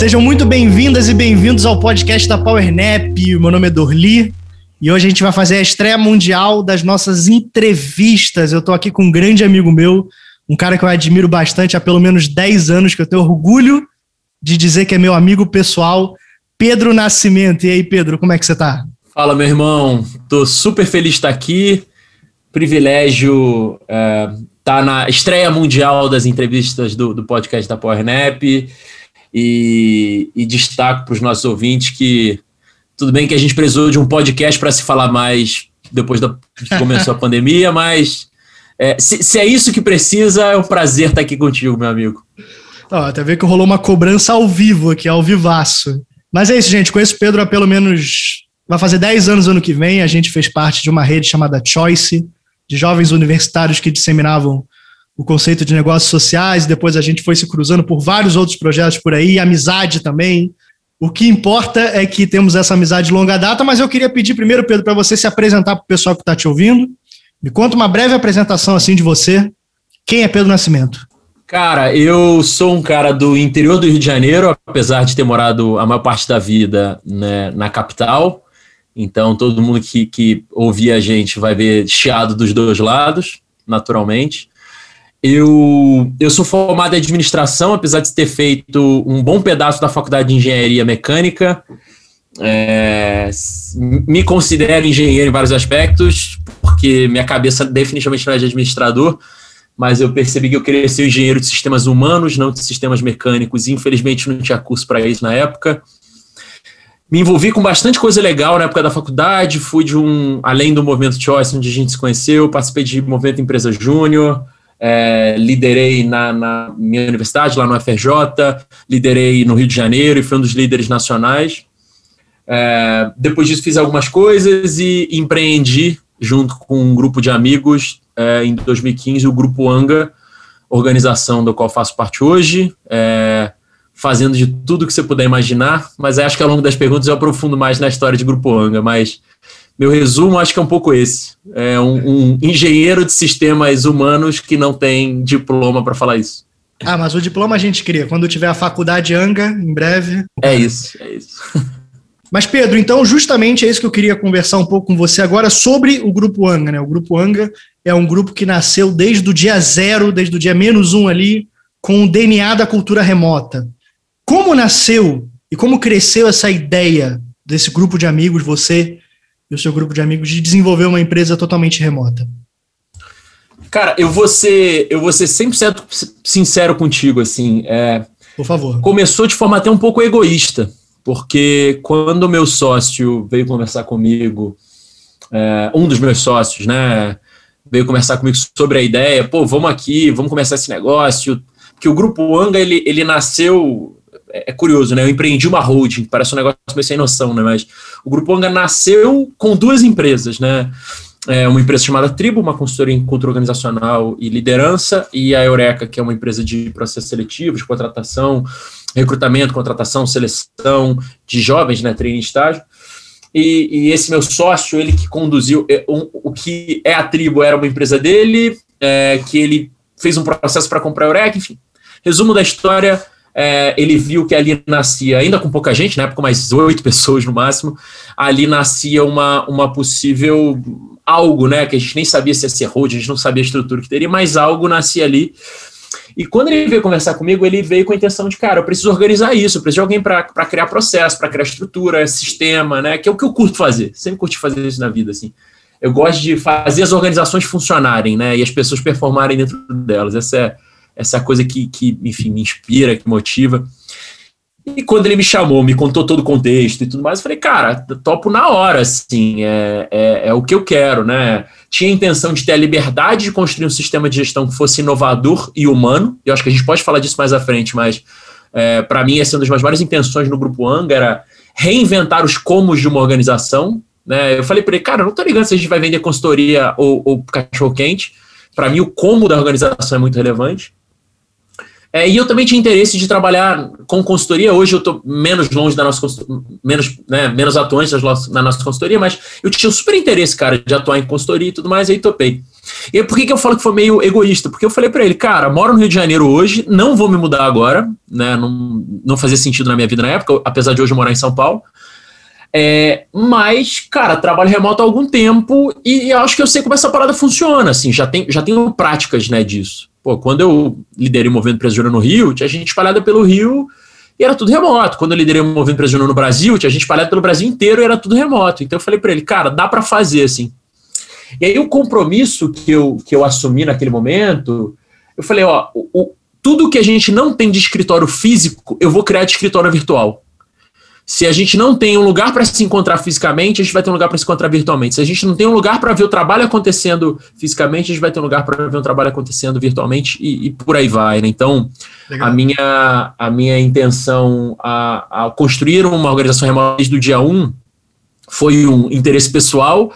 Sejam muito bem-vindas e bem-vindos ao podcast da PowerNap. Meu nome é Dorli e hoje a gente vai fazer a estreia mundial das nossas entrevistas. Eu estou aqui com um grande amigo meu, um cara que eu admiro bastante há pelo menos 10 anos, que eu tenho orgulho de dizer que é meu amigo pessoal, Pedro Nascimento. E aí, Pedro, como é que você está? Fala, meu irmão. Tô super feliz de estar aqui. Privilégio estar é, tá na estreia mundial das entrevistas do, do podcast da PowerNap e, e destaco para os nossos ouvintes que tudo bem que a gente precisou de um podcast para se falar mais depois da que começou a pandemia, mas é, se, se, é isso que precisa, é um prazer estar aqui contigo, meu amigo. Ó, até ver que rolou uma cobrança ao vivo aqui, ao vivaço. Mas é isso, gente. Conheço o Pedro há pelo menos. Vai fazer 10 anos ano que vem. A gente fez parte de uma rede chamada Choice, de jovens universitários que disseminavam o conceito de negócios sociais, depois a gente foi se cruzando por vários outros projetos por aí, amizade também. O que importa é que temos essa amizade de longa data, mas eu queria pedir primeiro, Pedro, para você se apresentar para o pessoal que está te ouvindo. Me conta uma breve apresentação assim de você. Quem é Pedro Nascimento? Cara, eu sou um cara do interior do Rio de Janeiro, apesar de ter morado a maior parte da vida né, na capital. Então, todo mundo que, que ouvir a gente vai ver chiado dos dois lados, naturalmente. Eu, eu sou formado em administração, apesar de ter feito um bom pedaço da faculdade de engenharia mecânica. É, me considero engenheiro em vários aspectos, porque minha cabeça definitivamente não é de administrador, mas eu percebi que eu queria ser engenheiro de sistemas humanos, não de sistemas mecânicos, e infelizmente não tinha curso para isso na época. Me envolvi com bastante coisa legal na época da faculdade, fui de um, além do movimento Choice, onde a gente se conheceu, participei de movimento Empresa Júnior, é, liderei na, na, minha universidade, lá no FRJ, liderei no Rio de Janeiro e fui um dos líderes nacionais. É, depois disso, fiz algumas coisas e empreendi junto com um grupo de amigos é, em 2015, o Grupo Anga, organização do qual faço parte hoje, é, fazendo de tudo que você puder imaginar, mas acho que ao longo das perguntas eu aprofundo mais na história de Grupo Anga, mas meu resumo acho que é um pouco esse. É um, um engenheiro de sistemas humanos que não tem diploma para falar isso. Ah, mas o diploma a gente cria. Quando tiver a faculdade Anga, em breve. É isso, é isso. Mas, Pedro, então, justamente é isso que eu queria conversar um pouco com você agora sobre o Grupo Anga. Né? O Grupo Anga é um grupo que nasceu desde o dia zero, desde o dia menos um ali, com o DNA da cultura remota. Como nasceu e como cresceu essa ideia desse grupo de amigos, você e o seu grupo de amigos de desenvolver uma empresa totalmente remota? Cara, eu vou ser, eu vou ser 100% sincero contigo, assim. É, Por favor. Começou de forma até um pouco egoísta, porque quando o meu sócio veio conversar comigo, é, um dos meus sócios, né, veio conversar comigo sobre a ideia, pô, vamos aqui, vamos começar esse negócio, que o Grupo Anga, ele, ele nasceu é, é curioso, né? Eu empreendi uma holding, parece um negócio meio sem noção, né? Mas o Grupo Anga nasceu com duas empresas, né? É uma empresa chamada Tribo, uma consultoria em cultura organizacional e liderança, e a Eureka, que é uma empresa de processos seletivos, contratação, recrutamento, contratação, seleção de jovens, né? Treino estágio. E, e, esse meu sócio, ele que conduziu, é, um, o que é a Tribo era uma empresa dele, é, que ele fez um processo para comprar a Eureka, enfim. Resumo da história, é, ele viu que ali nascia, ainda com pouca gente, na época mais oito pessoas no máximo, ali nascia uma, uma possível algo, né, que a gente nem sabia se ia ser road, a gente não sabia a estrutura que teria, mas algo nascia ali. E quando ele veio conversar comigo, ele veio com a intenção de, cara, eu preciso organizar isso, eu preciso de alguém para criar processo, para criar estrutura, sistema, né, que é o que eu curto fazer, sempre curti fazer isso na vida, assim. Eu gosto de fazer as organizações funcionarem, né, e as pessoas performarem dentro delas, essa é essa coisa que, que, enfim, me inspira, que motiva. E quando ele me chamou, me contou todo o contexto e tudo mais, eu falei, cara, topo na hora, assim, é, é, é, o que eu quero, né? Tinha a intenção de ter a liberdade de construir um sistema de gestão que fosse inovador e humano, eu acho que a gente pode falar disso mais à frente, mas é, para mim essa é uma das maiores intenções no Grupo Anga, era reinventar os comos de uma organização, né? Eu falei para ele, cara, não tô ligando se a gente vai vender consultoria ou, ou cachorro-quente, para mim o como da organização é muito relevante, é, e eu também tinha interesse de trabalhar com consultoria. Hoje eu estou menos longe da nossa menos, né, menos atuante na nossa consultoria, mas eu tinha um super interesse, cara, de atuar em consultoria e tudo mais, aí topei. E por que, que eu falo que foi meio egoísta? Porque eu falei para ele, cara, moro no Rio de Janeiro hoje, não vou me mudar agora, né? Não, não fazia sentido na minha vida na época, apesar de hoje morar em São Paulo. É, mas, cara, trabalho remoto há algum tempo e acho que eu sei como essa parada funciona, assim, já, tem, já tenho práticas, né, disso. Pô, quando eu liderei o Movimento Empresa no Rio, tinha gente espalhada pelo Rio e era tudo remoto. Quando eu liderei o Movimento Empresa no Brasil, tinha gente espalhada pelo Brasil inteiro e era tudo remoto. Então eu falei para ele, cara, dá para fazer, assim. E aí o compromisso que eu, que eu assumi naquele momento, eu falei, ó, o, o tudo que a gente não tem de escritório físico, eu vou criar de escritório virtual. Se a gente não tem um lugar para se encontrar fisicamente, a gente vai ter um lugar para se encontrar virtualmente. Se a gente não tem um lugar para ver o trabalho acontecendo fisicamente, a gente vai ter um lugar para ver o trabalho acontecendo virtualmente e, e por aí vai. Né? Então, a minha, a minha intenção a, a, construir uma organização remota desde o dia 1 um, foi um interesse pessoal.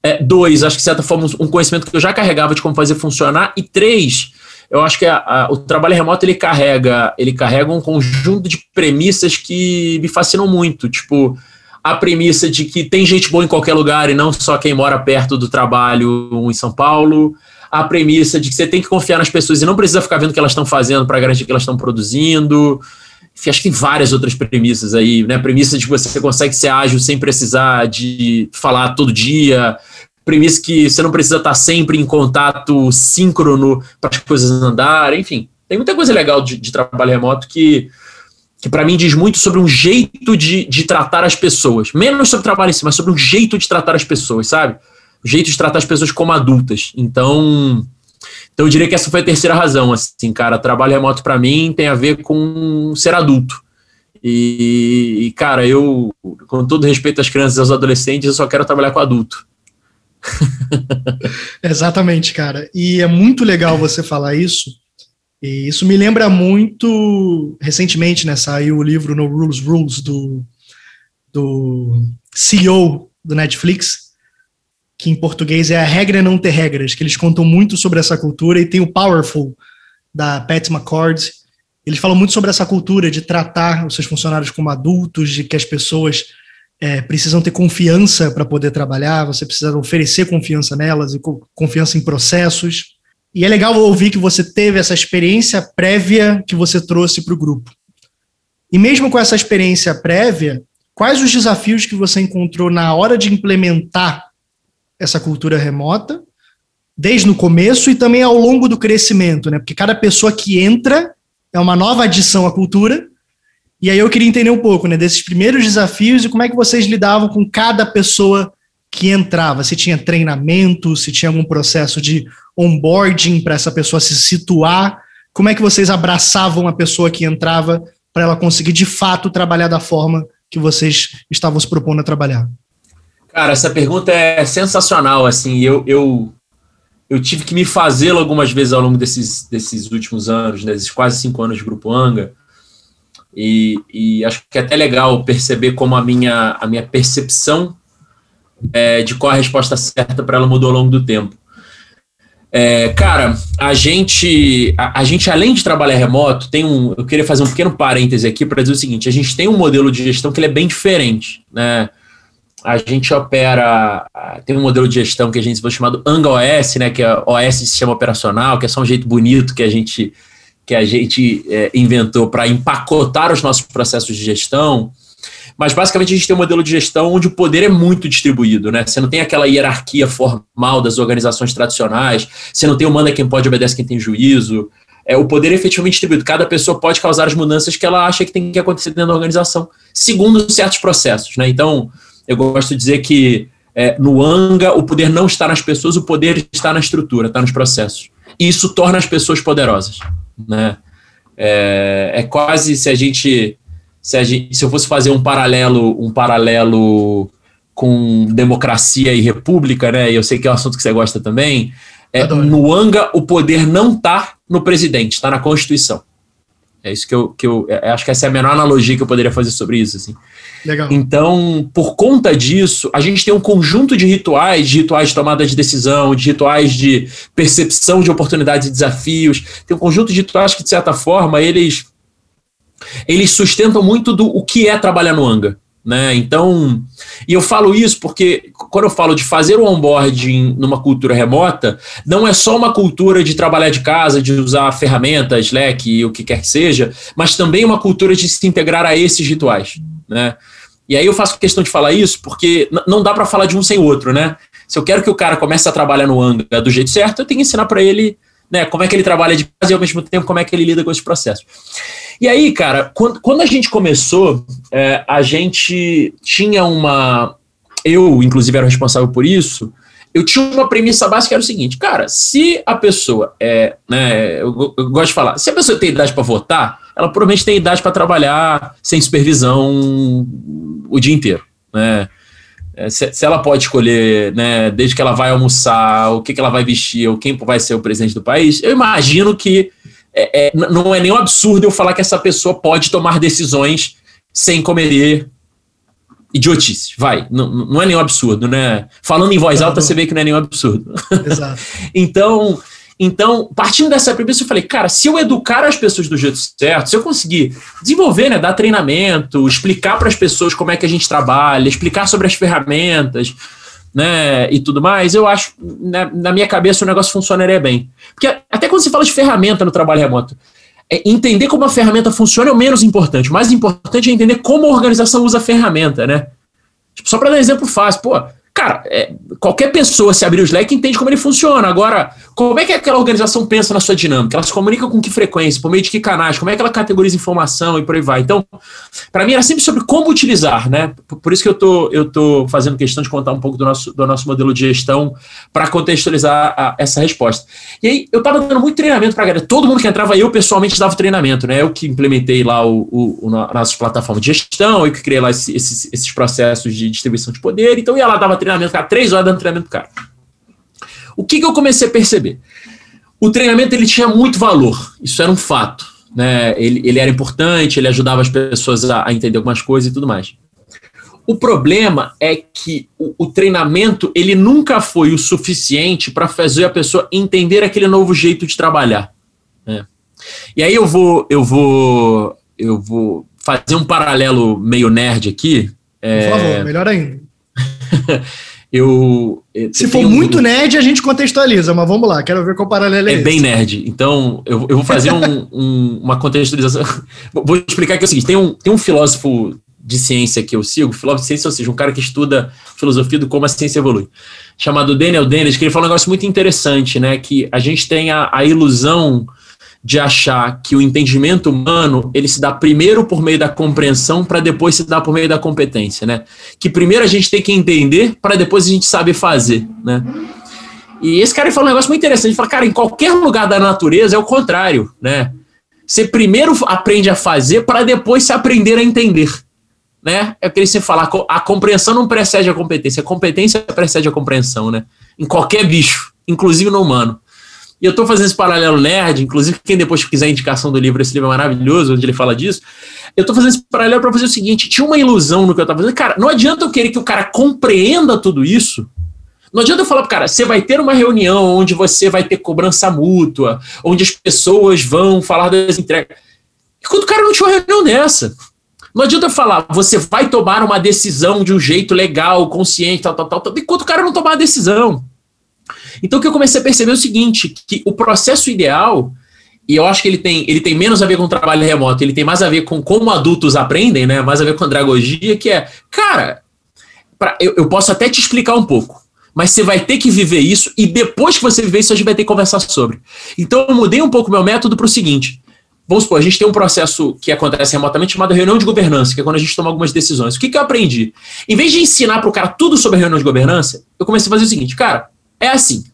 É, dois, acho que de certa forma um conhecimento que eu já carregava de como fazer funcionar. E três, eu acho que a, a, o trabalho remoto ele carrega, ele carrega um conjunto de premissas que me fascinam muito. Tipo, a premissa de que tem gente boa em qualquer lugar e não só quem mora perto do trabalho em São Paulo. A premissa de que você tem que confiar nas pessoas e não precisa ficar vendo o que elas estão fazendo para garantir que elas estão produzindo. Enfim, acho que tem várias outras premissas aí, né? Premissa de que você consegue ser ágil sem precisar de falar todo dia, premissa que você não precisa estar sempre em contato síncrono para as coisas andarem, enfim. Tem muita coisa legal de, de trabalho remoto que, que para mim diz muito sobre um jeito de, de tratar as pessoas. Menos sobre trabalho em si, mas sobre um jeito de tratar as pessoas, sabe? O jeito de tratar as pessoas como adultas. Então, então eu diria que essa foi a terceira razão. Assim, cara, trabalho remoto para mim tem a ver com ser adulto. E, e, cara, eu, com todo respeito às crianças e aos adolescentes, eu só quero trabalhar com adulto. Exatamente, cara. E é muito legal você falar isso. E isso me lembra muito. Recentemente, né, saiu o livro No Rules Rules do, do CEO do Netflix, que em português é A Regra Não Ter Regras, que eles contam muito sobre essa cultura. E tem o Powerful, da Pat McCord. Eles falam muito sobre essa cultura de tratar os seus funcionários como adultos, de que as pessoas é, precisam ter confiança para poder trabalhar, você precisa oferecer confiança nelas e confiança em processos. E é legal ouvir que você teve essa experiência prévia que você trouxe para o grupo. E mesmo com essa experiência prévia, quais os desafios que você encontrou na hora de implementar essa cultura remota, desde o começo e também ao longo do crescimento, né? Porque cada pessoa que entra é uma nova adição à cultura e aí eu queria entender um pouco, né, desses primeiros desafios e como é que vocês lidavam com cada pessoa que entrava, se tinha treinamento, se tinha algum processo de onboarding para essa pessoa se situar, como é que vocês abraçavam a pessoa que entrava para ela conseguir de fato trabalhar da forma que vocês estavam se propondo a trabalhar? Cara, essa pergunta é sensacional, assim, eu, eu, eu tive que me fazê-la algumas vezes ao longo desses, desses últimos anos, né, desses quase cinco anos de Grupo Anga, e, e, acho que é até legal perceber como a minha, a minha percepção é, de qual a resposta certa para ela mudou ao longo do tempo. É, cara, a gente, a, a, gente, além de trabalhar remoto, tem um. Eu queria fazer um pequeno parêntese aqui para dizer o seguinte: a gente tem um modelo de gestão que ele é bem diferente. Né? A gente opera. Tem um modelo de gestão que a gente chamado Anga OS, né, que é OS de sistema operacional, que é só um jeito bonito que a gente que a gente é, inventou para empacotar os nossos processos de gestão. Mas basicamente a gente tem um modelo de gestão onde o poder é muito distribuído, né? Você não tem aquela hierarquia formal das organizações tradicionais, você não tem o manda quem pode, obedece quem tem juízo. É, o poder é efetivamente distribuído. Cada pessoa pode causar as mudanças que ela acha que tem que acontecer dentro da organização, segundo certos processos, né? Então, eu gosto de dizer que é, no ANGA o poder não está nas pessoas, o poder está na estrutura, está nos processos. E isso torna as pessoas poderosas né? É, é quase se a gente se, a gente, se eu fosse fazer um paralelo, um paralelo com democracia e república, né? E eu sei que é um assunto que você gosta também. É, no Anga, o poder não está no presidente, está na Constituição. É isso que eu, que eu é, acho que essa é a menor analogia que eu poderia fazer sobre isso. Assim. Legal. Então, por conta disso, a gente tem um conjunto de rituais, de rituais de tomada de decisão, de rituais de percepção de oportunidades e desafios. Tem um conjunto de rituais que, de certa forma, eles, eles sustentam muito do o que é trabalhar no Anga. Né? Então, e eu falo isso porque quando eu falo de fazer o onboarding numa cultura remota, não é só uma cultura de trabalhar de casa, de usar ferramentas, Slack, o que quer que seja, mas também uma cultura de se integrar a esses rituais, né? E aí eu faço questão de falar isso porque não dá para falar de um sem o outro, né? Se eu quero que o cara comece a trabalhar no Anga do jeito certo, eu tenho que ensinar para ele né, como é que ele trabalha de casa e ao mesmo tempo como é que ele lida com esse processo. E aí, cara, quando, quando a gente começou, é, a gente tinha uma. Eu, inclusive, era responsável por isso. Eu tinha uma premissa básica que era o seguinte, cara, se a pessoa é, né, eu, eu gosto de falar, se a pessoa tem idade para votar, ela provavelmente tem idade para trabalhar sem supervisão o dia inteiro, né? É, se, se, ela pode escolher, né, desde que ela vai almoçar, o que, que ela vai vestir, ou quem vai ser o presidente do país, eu imagino que é, é, não é nenhum absurdo eu falar que essa pessoa pode tomar decisões sem cometer idiotice. Vai, não, não é nenhum absurdo, né? Falando em voz alta, você vê que não é nenhum absurdo. Exato. então, então, partindo dessa premissa, eu falei, cara, se eu educar as pessoas do jeito certo, se eu conseguir desenvolver, né, dar treinamento, explicar para as pessoas como é que a gente trabalha, explicar sobre as ferramentas, né, e tudo mais, eu acho, né, na minha cabeça, o negócio funcionaria bem. Porque até quando você fala de ferramenta no trabalho remoto, é entender como a ferramenta funciona é o menos importante. O mais importante é entender como a organização usa a ferramenta, né? Tipo, só para dar um exemplo fácil, pô, Cara, é, qualquer pessoa, se abrir o Slack, entende como ele funciona. Agora, como é que aquela organização pensa na sua dinâmica? Ela se comunica com que frequência, por meio de que canais, como é que ela categoriza informação e por aí vai. Então, para mim era sempre sobre como utilizar, né? Por isso que eu tô, eu tô fazendo questão de contar um pouco do nosso, do nosso modelo de gestão para contextualizar a, essa resposta. E aí, eu estava dando muito treinamento para galera. Todo mundo que entrava, eu pessoalmente dava treinamento, né? Eu que implementei lá o, o, o nossas plataformas de gestão, eu que criei lá esses, esses processos de distribuição de poder. Então, eu ia lá, dava treinamento, cara, três horas dando treinamento cara. O que, que eu comecei a perceber? O treinamento ele tinha muito valor, isso era um fato. Né? Ele, ele era importante, ele ajudava as pessoas a, a entender algumas coisas e tudo mais. O problema é que o, o, treinamento ele nunca foi o suficiente para fazer a pessoa entender aquele novo jeito de trabalhar. Né? E aí eu vou, eu vou, eu vou fazer um paralelo meio nerd aqui. É... Por favor, melhor ainda. eu. Eh, Se for um... muito nerd, a gente contextualiza, mas vamos lá, quero ver qual paralelo é. É esse. bem nerd. Então, eu, eu vou fazer um, um, uma contextualização. vou explicar aqui o seguinte: tem um, tem um filósofo de ciência que eu sigo, filósofo de ciência, ou seja, um cara que estuda filosofia do como a ciência evolui, chamado Daniel Dennett, que ele fala um negócio muito interessante, né? Que a gente tem a, a ilusão de achar que o entendimento humano ele se dá primeiro por meio da compreensão para depois se dar por meio da competência, né? Que primeiro a gente tem que entender para depois a gente saber fazer, né? E esse cara fala um negócio muito interessante, ele fala, cara, em qualquer lugar da natureza é o contrário, né? Você primeiro aprende a fazer para depois se aprender a entender, né? É o que ele sempre a compreensão não precede a competência, a competência precede a compreensão, né? Em qualquer bicho, inclusive no humano. E eu estou fazendo esse paralelo nerd, inclusive quem depois quiser a indicação do livro, esse livro é maravilhoso, onde ele fala disso. Eu estou fazendo esse paralelo para fazer o seguinte: tinha uma ilusão no que eu estava fazendo. Cara, não adianta eu querer que o cara compreenda tudo isso. Não adianta eu falar para cara, você vai ter uma reunião onde você vai ter cobrança mútua, onde as pessoas vão falar das entregas. Enquanto o cara não tinha uma reunião dessa. Não adianta eu falar, você vai tomar uma decisão de um jeito legal, consciente, tal, tal, tal, tal enquanto o cara não tomar a decisão. Então o que eu comecei a perceber é o seguinte, que o processo ideal, e eu acho que ele tem, ele tem menos a ver com trabalho remoto, ele tem mais a ver com como adultos aprendem, né? Mais a ver com andragogia, que é, cara, pra, eu, eu posso até te explicar um pouco, mas você vai ter que viver isso e depois que você viver isso, a gente vai ter que conversar sobre. Então eu mudei um pouco meu método para o seguinte. Vamos supor, a gente tem um processo que acontece remotamente chamado reunião de governança, que é quando a gente toma algumas decisões. O que, que eu aprendi? Em vez de ensinar para o cara tudo sobre reunião de governança, eu comecei a fazer o seguinte, cara, é assim.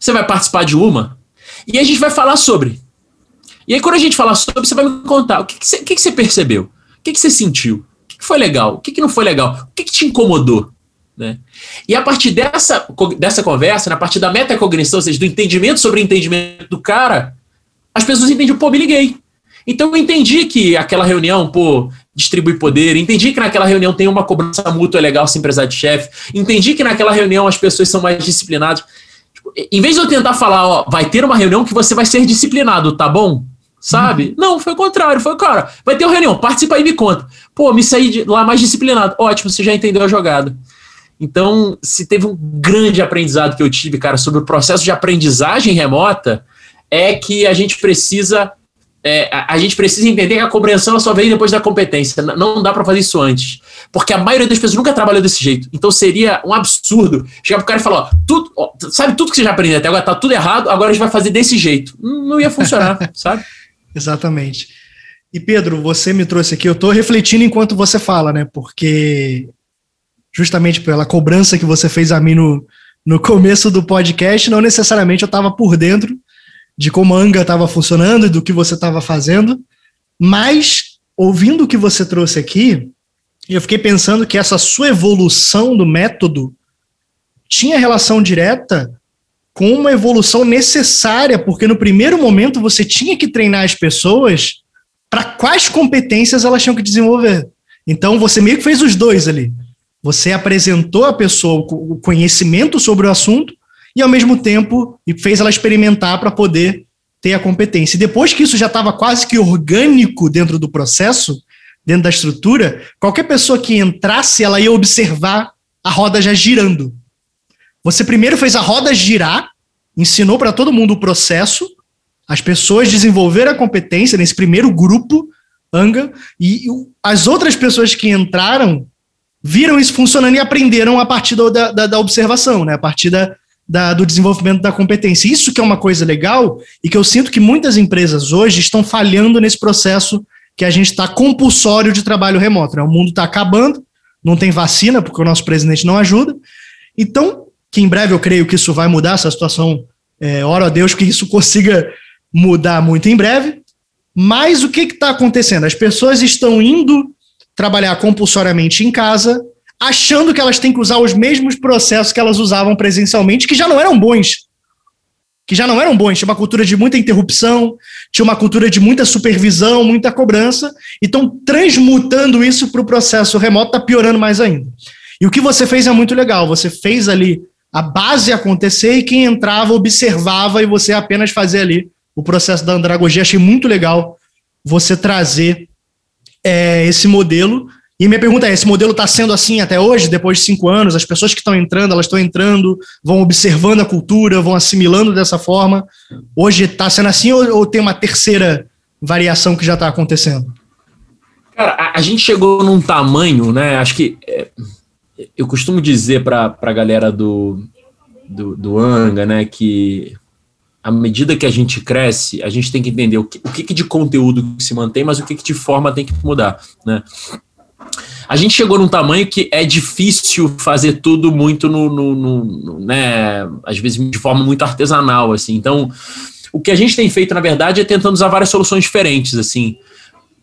Você vai participar de uma e a gente vai falar sobre. E aí, quando a gente falar sobre, você vai me contar o que, que, você, que, que você percebeu, o que, que você sentiu, o que, foi legal, o que, não foi legal, o que, te incomodou. Né? E a partir dessa, dessa conversa, na partir da metacognição, ou seja, do entendimento sobre o entendimento do cara, as pessoas entendem, pô, me liguei. Então eu entendi que aquela reunião, pô, distribui poder, entendi que naquela reunião tem uma cobrança mútua legal sem precisar de chefe, entendi que naquela reunião as pessoas são mais disciplinadas. Tipo, em vez de eu tentar falar, ó, vai ter uma reunião que você vai ser disciplinado, tá bom? sabe? Não, foi o contrário. Foi, cara, vai ter uma reunião, participa aí e me conta. Pô, me saí lá mais disciplinado. Ótimo, você já entendeu a jogada. Então, se teve um grande aprendizado que eu tive, cara, sobre o processo de aprendizagem remota, é que a gente precisa é, a, a, gente precisa entender que a compreensão só vem depois da competência. Não dá para fazer isso antes. Porque a maioria das pessoas nunca trabalhou desse jeito. Então seria um absurdo chegar pro cara e falar: ó, tudo, ó, sabe tudo que você já aprendeu até agora tá tudo errado, agora a gente vai fazer desse jeito. Não ia funcionar, sabe? Exatamente. E Pedro, você me trouxe aqui, eu estou refletindo enquanto você fala, né? Porque justamente pela cobrança que você fez a mim no, no começo do podcast, não necessariamente eu estava por dentro de como a Anga estava funcionando e do que você estava fazendo, mas ouvindo o que você trouxe aqui, eu fiquei pensando que essa sua evolução do método tinha relação direta com uma evolução necessária, porque no primeiro momento você tinha que treinar as pessoas para quais competências elas tinham que desenvolver. Então você meio que fez os dois ali. Você apresentou a pessoa o conhecimento sobre o assunto e ao mesmo tempo fez ela experimentar para poder ter a competência. E depois que isso já estava quase que orgânico dentro do processo, dentro da estrutura, qualquer pessoa que entrasse, ela ia observar a roda já girando. Você primeiro fez a roda girar, ensinou para todo mundo o processo, as pessoas desenvolveram a competência nesse primeiro grupo, Anga, e as outras pessoas que entraram viram isso funcionando e aprenderam a partir da, da, da observação, né? a partir da, da, do desenvolvimento da competência. Isso que é uma coisa legal e que eu sinto que muitas empresas hoje estão falhando nesse processo que a gente está compulsório de trabalho remoto. Né? O mundo está acabando, não tem vacina, porque o nosso presidente não ajuda. Então, que em breve eu creio que isso vai mudar, essa situação, é, oro a Deus que isso consiga mudar muito em breve. Mas o que está acontecendo? As pessoas estão indo trabalhar compulsoriamente em casa, achando que elas têm que usar os mesmos processos que elas usavam presencialmente, que já não eram bons. Que já não eram bons. Tinha uma cultura de muita interrupção, tinha uma cultura de muita supervisão, muita cobrança, e estão transmutando isso para o processo remoto, está piorando mais ainda. E o que você fez é muito legal. Você fez ali a base acontecer e quem entrava observava e você apenas fazia ali o processo da andragogia. Achei muito legal você trazer é, esse modelo e minha pergunta é: esse modelo está sendo assim até hoje, depois de cinco anos? As pessoas que estão entrando, elas estão entrando, vão observando a cultura, vão assimilando dessa forma. Hoje está sendo assim ou, ou, tem uma terceira variação que já está acontecendo? Cara, a, a, gente chegou num tamanho, né? Acho que é, eu costumo dizer para a galera do, do, do Anga, né, que à medida que a gente cresce, a gente tem que entender o que, o que de conteúdo se mantém, mas o que de forma tem que mudar, né? A gente chegou num tamanho que é difícil fazer tudo muito no, no, no, né, às vezes de forma muito artesanal, assim. Então, o que a gente tem feito, na verdade, é tentando usar várias soluções diferentes, assim.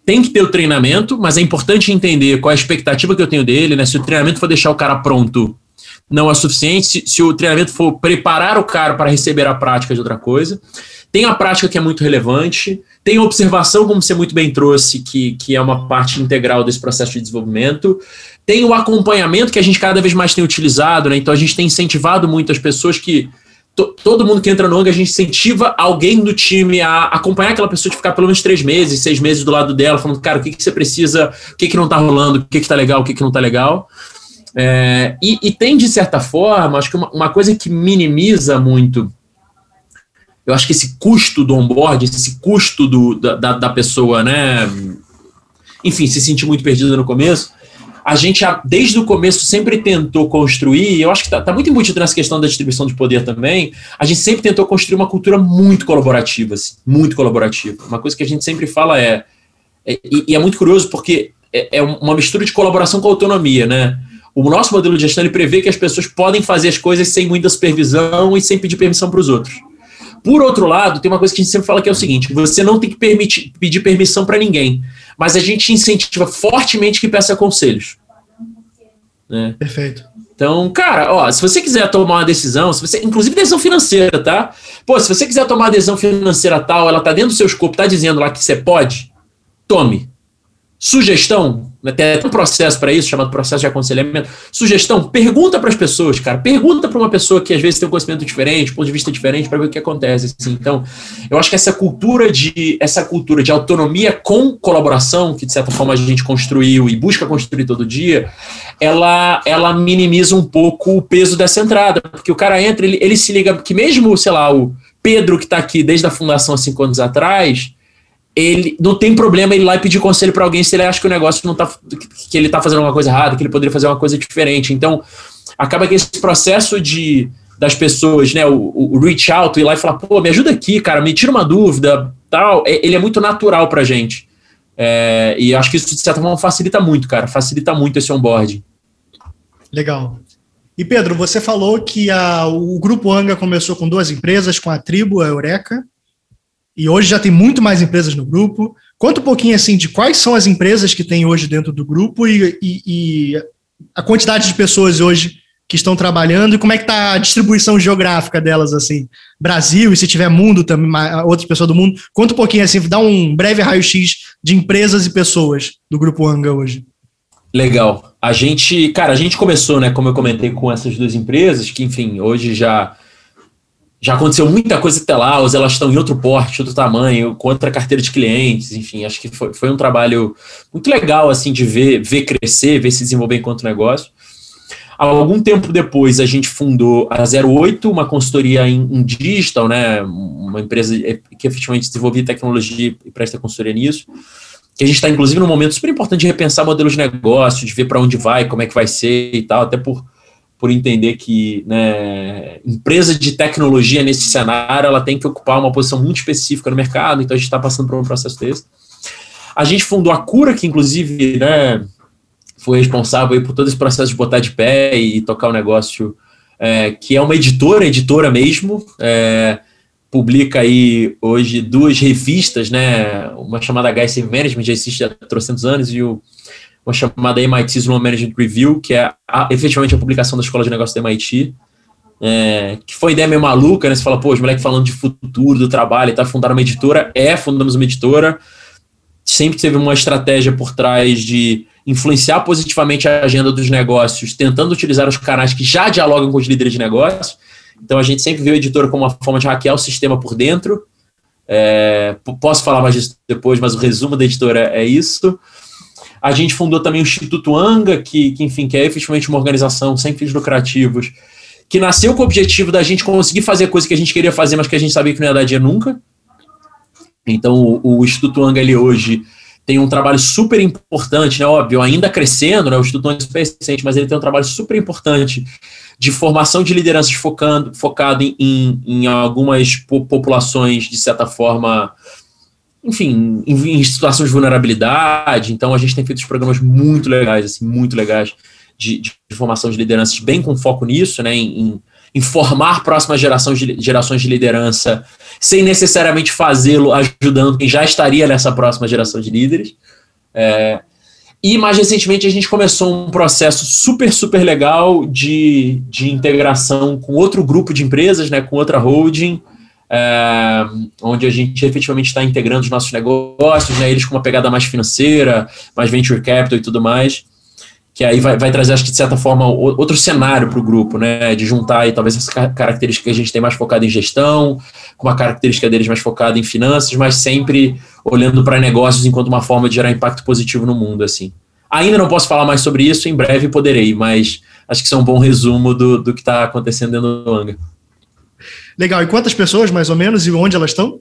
Tem que ter o treinamento, mas é importante entender qual é a expectativa que eu tenho dele, né? Se o treinamento for deixar o cara pronto, não é suficiente. Se, se o treinamento for preparar o cara para receber a prática de outra coisa. Tem a prática que é muito relevante, tem a observação, como você muito bem trouxe, que, que é uma parte integral desse processo de desenvolvimento. Tem o acompanhamento que a gente cada vez mais tem utilizado, né? Então a gente tem incentivado muito as pessoas que. todo mundo que entra no ONG, a gente incentiva alguém do time a acompanhar aquela pessoa de ficar pelo menos três meses, seis meses do lado dela, falando, cara, o que, que você precisa, o que, que não tá rolando, o que, que tá legal, o que, que não tá legal. É, e, e, tem, de certa forma, acho que uma, uma coisa que minimiza muito eu acho que esse custo do onboard, esse custo do, da, da pessoa, né? Enfim, se sentir muito perdida no começo, a gente, desde o começo, sempre tentou construir, e eu acho que está tá muito embutido nessa questão da distribuição de poder também, a gente sempre tentou construir uma cultura muito colaborativa, assim, muito colaborativa. Uma coisa que a gente sempre fala é, é e, e, é muito curioso porque é, é, uma mistura de colaboração com autonomia, né? O nosso modelo de gestão ele prevê que as pessoas podem fazer as coisas sem muita supervisão e sem pedir permissão para os outros. Por outro lado, tem uma coisa que a gente sempre fala que é o seguinte: você não tem que permitir, pedir permissão para ninguém, mas a gente incentiva fortemente que peça conselhos. Né? Perfeito. Então, cara, ó, se você quiser tomar uma decisão, se você, inclusive decisão financeira, tá? Pô, se você quiser tomar uma decisão financeira tal, ela tá dentro do seu escopo, tá dizendo lá que você pode, tome. Sugestão, tem até um processo para isso, chamado processo de aconselhamento. Sugestão, pergunta para as pessoas, cara. Pergunta para uma pessoa que às vezes tem um conhecimento diferente, ponto de vista diferente, para ver o que acontece. Assim. Então, eu acho que essa cultura de essa cultura de autonomia com colaboração, que de certa forma a gente construiu e busca construir todo dia, ela, ela minimiza um pouco o peso dessa entrada. Porque o cara entra, ele, ele se liga que mesmo, sei lá, o Pedro, que está aqui desde a fundação há cinco anos atrás, ele não tem problema ir lá e pedir conselho para alguém se ele acha que o negócio não tá que ele está fazendo alguma coisa errada, que ele poderia fazer uma coisa diferente. Então, acaba que esse processo de das pessoas, né, o, o reach out, ir lá e falar, pô, me ajuda aqui, cara, me tira uma dúvida, tal, é, ele é muito natural pra gente. É, e acho que isso, de certa forma, facilita muito, cara, facilita muito esse onboarding. Legal. E Pedro, você falou que a, o Grupo Anga começou com duas empresas, com a Tribo, a Eureka, e hoje já tem muito mais empresas no grupo. Conta um pouquinho assim de quais são as empresas que tem hoje dentro do grupo e, e, e a quantidade de pessoas hoje que estão trabalhando e como é que está a distribuição geográfica delas, assim, Brasil e se tiver mundo também, outras pessoas do mundo. Conta um pouquinho assim, dá um breve raio-x de empresas e pessoas do Grupo Anga hoje. Legal. A gente, cara, a gente começou, né, como eu comentei, com essas duas empresas, que, enfim, hoje já já aconteceu muita coisa até lá, elas estão em outro porte, outro tamanho, com outra carteira de clientes, enfim, acho que foi, foi um trabalho muito legal, assim, de ver, ver crescer, ver se desenvolver enquanto negócio. Algum tempo depois, a gente fundou a 08, uma consultoria em, em digital, né, uma empresa que efetivamente desenvolvia tecnologia e presta consultoria nisso, que a gente está, inclusive, num momento super importante de repensar modelos de negócio, de ver para onde vai, como é que vai ser e tal, até por por entender que né, empresa de tecnologia nesse cenário ela tem que ocupar uma posição muito específica no mercado, então a gente está passando por um processo desse. A gente fundou a Cura, que inclusive né, foi responsável por todo esse processo de botar de pé e tocar o negócio, é, que é uma editora, editora mesmo, é, publica aí hoje duas revistas, né, uma chamada HSM Management, já existe há 300 anos, e o uma chamada MIT Sloan Management Review, que é a, efetivamente a publicação da Escola de Negócios da MIT, é, que foi uma ideia meio maluca, né? Você fala, pô, os moleques falando de futuro, do trabalho tá, fundaram uma editora. É, fundamos uma editora. Sempre teve uma estratégia por trás de influenciar positivamente a agenda dos negócios, tentando utilizar os canais que já dialogam com os líderes de negócios. Então a gente sempre viu a editora como uma forma de hackear o sistema por dentro. É, posso falar mais disso depois, mas o resumo da editora é isso. A gente fundou também o Instituto Anga, que, que, enfim, que é efetivamente uma organização sem fins lucrativos, que nasceu com o objetivo da gente conseguir fazer coisa que a gente queria fazer, mas que a gente sabia que não ia dar dinheiro nunca. Então, o, o Instituto Anga, ele hoje tem um trabalho super importante, né? Óbvio, ainda crescendo, né? O Instituto é recente, mas ele tem um trabalho super importante de formação de lideranças focando, focado em, em algumas populações, de certa forma, enfim, em, em, situações de vulnerabilidade. Então, a gente tem feito programas muito legais, assim, muito legais, de, de formação de lideranças, bem com foco nisso, né, em, em formar próximas gerações de, gerações de liderança, sem necessariamente fazê-lo ajudando quem já estaria nessa próxima geração de líderes. É, e mais recentemente a gente começou um processo super, super legal de, de integração com outro grupo de empresas, né, com outra holding, é, onde a gente efetivamente está integrando os nossos negócios, né, eles com uma pegada mais financeira, mais venture capital e tudo mais, que aí vai, vai trazer, acho que de certa forma, outro cenário para o grupo, né, de juntar aí talvez essa característica que a gente tem mais focada em gestão, com uma característica deles mais focada em finanças, mas sempre olhando para negócios enquanto uma forma de gerar impacto positivo no mundo, assim. Ainda não posso falar mais sobre isso, em breve poderei, mas acho que isso é um bom resumo do, do que está acontecendo dentro do Anga. Legal. E quantas pessoas, mais ou menos, e onde elas estão?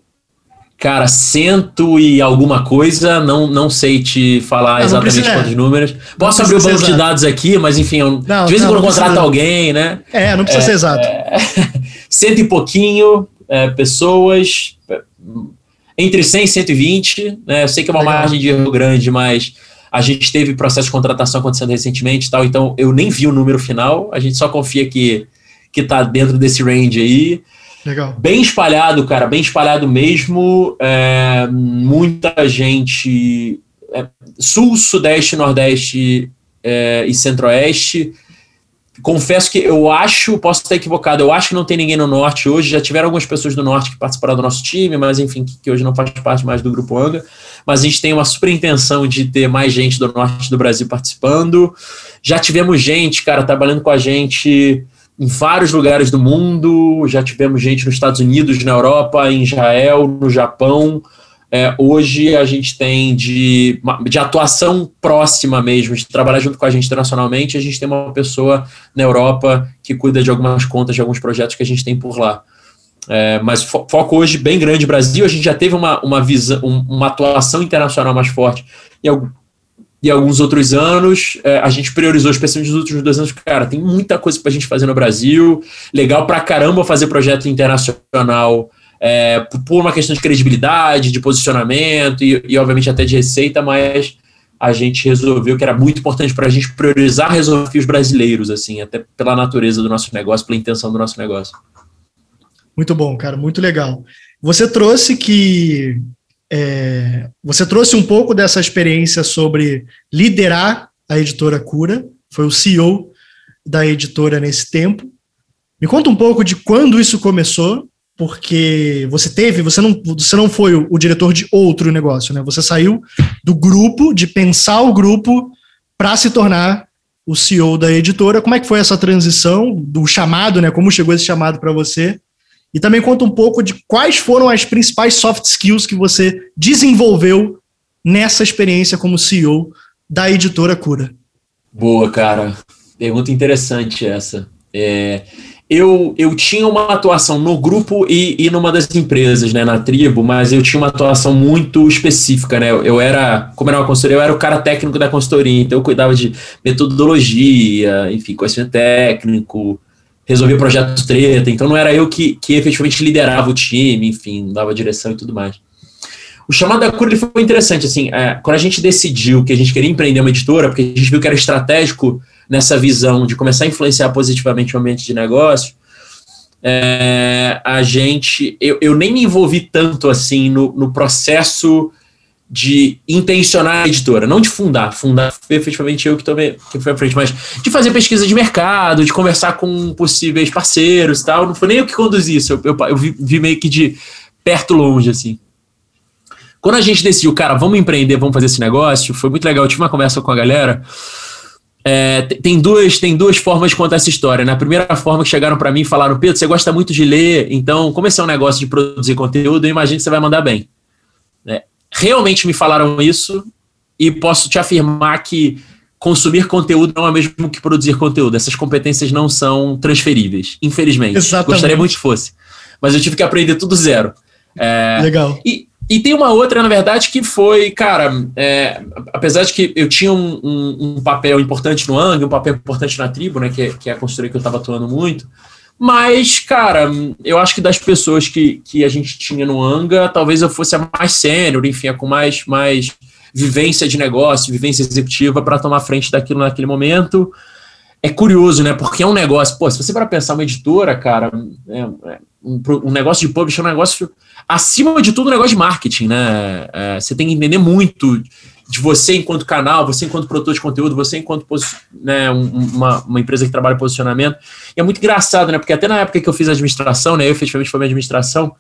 Cara, cento e alguma coisa, não, não sei te falar não, exatamente não quantos números. Posso abrir o banco de dados aqui, mas enfim, eu, não, de vez em quando contrato alguém, né? É, não precisa é, ser exato. É, cento e pouquinho é, pessoas, entre 100 e 120, né? Eu sei que é uma Legal. margem de erro grande, mas a gente teve processo de contratação acontecendo recentemente e tal, então eu nem vi o número final, a gente só confia que, que tá dentro desse range aí. Legal. Bem espalhado, cara, bem espalhado mesmo. É, muita gente. É, sul, Sudeste, Nordeste é, e Centro-Oeste. confesso que eu acho, posso estar equivocado, eu acho que não tem ninguém no norte hoje. Já tiveram algumas pessoas do norte que participaram do nosso time, mas enfim, que, que hoje não faz parte mais do grupo Anga. Mas a gente tem uma super intenção de ter mais gente do norte do Brasil participando. Já tivemos gente, cara, trabalhando com a gente em vários lugares do mundo. Já tivemos gente nos Estados Unidos, na Europa, em Israel, no Japão. É, hoje a gente tem de, de atuação próxima mesmo, de trabalhar junto com a gente internacionalmente, a gente tem uma pessoa na Europa que cuida de algumas contas, de alguns projetos que a gente tem por lá. É, mas fo foco hoje bem grande Brasil, a gente já teve uma, uma, visão, uma atuação internacional mais forte em, em alguns outros anos, é, a gente priorizou, especialmente nos últimos dois anos, cara, tem muita coisa para a gente fazer no Brasil, legal pra caramba fazer projeto internacional é, por uma questão de credibilidade, de posicionamento e, e, obviamente, até de receita, mas a gente resolveu que era muito importante para a gente priorizar desafios brasileiros, assim, até pela natureza do nosso negócio, pela intenção do nosso negócio. Muito bom, cara, muito legal. Você trouxe que é, você trouxe um pouco dessa experiência sobre liderar a editora Cura, foi o CEO da editora nesse tempo. Me conta um pouco de quando isso começou porque você teve, você não, você não foi o, o, diretor de outro negócio, né? Você saiu do grupo, de pensar o grupo para se tornar o CEO da editora. Como é que foi essa transição do chamado, né? Como chegou esse chamado para você? E também conta um pouco de quais foram as principais soft skills que você desenvolveu nessa experiência como CEO da editora Cura. Boa, cara. Pergunta interessante essa. É, eu, eu tinha uma atuação no grupo e, e numa das empresas, né, na tribo, mas eu tinha uma atuação muito específica, né? Eu era, como era uma consultoria, eu era o cara técnico da consultoria, então eu cuidava de metodologia, enfim, conhecimento técnico, resolvia projetos treta, então não era eu que, que efetivamente liderava o time, enfim, dava direção e tudo mais. O chamado da cura ele foi interessante, assim, é, quando a gente decidiu que a gente queria empreender uma editora, porque a gente viu que era estratégico nessa visão de começar a influenciar positivamente o ambiente de negócio, é, a gente, eu, eu nem me envolvi tanto assim no, no processo de intencionar a editora, não de fundar, fundar foi efetivamente eu que tomei, que foi à frente, mas de fazer pesquisa de mercado, de conversar com possíveis parceiros e tal, não foi nem eu que conduzi isso, eu, eu, eu vi, vi, meio que de perto longe, assim. Quando a gente decidiu, cara, vamos empreender, vamos fazer esse negócio, foi muito legal, eu tive uma conversa com a galera, é, tem, duas, tem duas formas de contar essa história. Na né? primeira forma que chegaram para mim e falaram, Pedro, você gosta muito de ler, então, como esse é um negócio de produzir conteúdo, eu imagino que você vai mandar bem. Realmente me falaram isso e posso te afirmar que consumir conteúdo não é o mesmo que produzir conteúdo. Essas competências não são transferíveis, infelizmente. Exatamente. Gostaria muito que fosse. Mas eu tive que aprender tudo zero. É, Legal. E, e tem uma outra, na verdade, que foi, cara, é, apesar de que eu tinha um, um, um, papel importante no ANG, um papel importante na tribo, né, que, é, que é a consultoria que eu estava atuando muito, mas, cara, eu acho que das pessoas que, que a gente tinha no ANGA, talvez eu fosse a mais sênior, enfim, a com mais, mais vivência de negócio, vivência executiva para tomar frente daquilo naquele momento. É curioso, né? Porque é um negócio, pô, se você para pensar uma editora, cara, é, é um, um, negócio de publishing é um negócio, acima de tudo, um negócio de marketing, né? É, você tem que entender muito de você enquanto canal, você enquanto produtor de conteúdo, você enquanto né, uma, uma empresa que trabalha posicionamento. E é muito engraçado, né? Porque até na época que eu fiz administração, né? Eu efetivamente minha administração,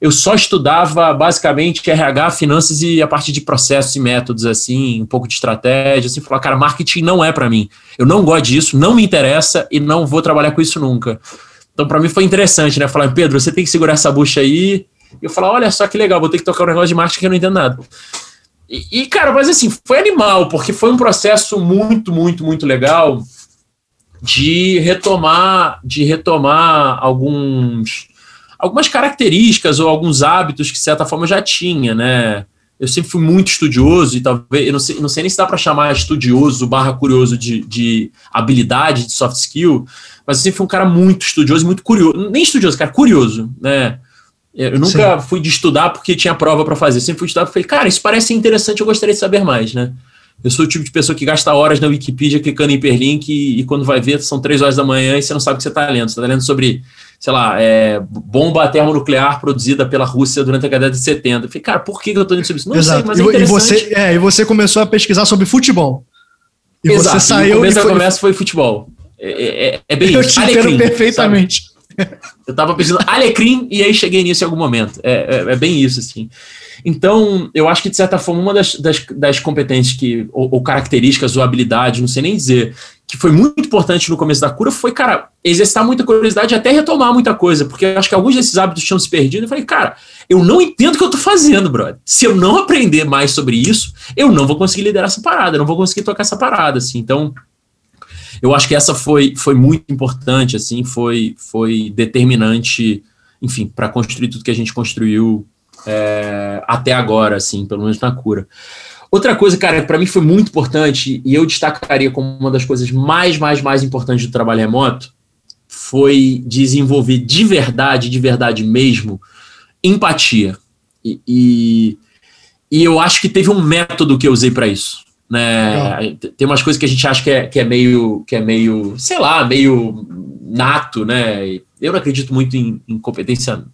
eu só estudava basicamente RH, finanças e a parte de processos e métodos, assim, um pouco de estratégia, assim, falar, cara, marketing não é para mim. Eu não gosto disso, não me interessa e não vou trabalhar com isso nunca. Então, para mim foi interessante, né? Falar, Pedro, você tem que segurar essa bucha aí. E eu falar, olha só que legal, vou ter que tocar um negócio de marketing que eu não entendo nada. E, e, cara, mas assim, foi animal, porque foi um processo muito, muito, muito legal de retomar, de retomar alguns algumas características ou alguns hábitos que de certa forma eu já tinha, né? Eu sempre fui muito estudioso e talvez eu não sei, não sei nem se dá para chamar estudioso barra curioso de, de habilidade, de soft skill, mas eu sempre fui um cara muito estudioso, muito curioso. Nem estudioso, cara, curioso, né? Eu nunca Sim. fui de estudar porque tinha prova para fazer. Eu sempre fui de estudar porque falei, cara, isso parece interessante, eu gostaria de saber mais, né? Eu sou o tipo de pessoa que gasta horas na Wikipedia clicando em hiperlink e, e quando vai ver são três horas da manhã e você não sabe o que você está lendo. Você está lendo sobre, sei lá, é, bomba termonuclear produzida pela Rússia durante a década de 70. Eu falei, cara, por que eu estou lendo sobre isso? Não Exato. sei, mas é interessante. E você, é, e você começou a pesquisar sobre futebol. E Exato. você saiu. E o começo e foi... foi futebol. É, é, é bem Eu isso. te entendo perfeitamente. Sabe? Eu tava pensando alecrim e aí cheguei nisso em algum momento. É, é, é, bem isso, assim. Então, eu acho que, de certa forma, uma das, das, das competências que, ou, ou, características ou habilidades, não sei nem dizer, que foi muito importante no começo da cura foi, cara, exercitar muita curiosidade e até retomar muita coisa, porque eu acho que alguns desses hábitos tinham se perdido. Eu falei, cara, eu não entendo o que eu tô fazendo, brother. Se eu não aprender mais sobre isso, eu não vou conseguir liderar essa parada, eu não vou conseguir tocar essa parada, assim. Então, eu acho que essa foi, foi muito importante, assim, foi, foi determinante, enfim, para construir tudo que a gente construiu é, até agora, assim, pelo menos na cura. Outra coisa, cara, para mim foi muito importante e eu destacaria como uma das coisas mais, mais, mais importantes do trabalho remoto foi desenvolver de verdade, de verdade mesmo, empatia. E, e, e eu acho que teve um método que eu usei para isso né? Tem umas coisas que a gente acha que é, que é meio, que é meio, sei lá, meio nato, né? Eu não acredito muito em, em competência.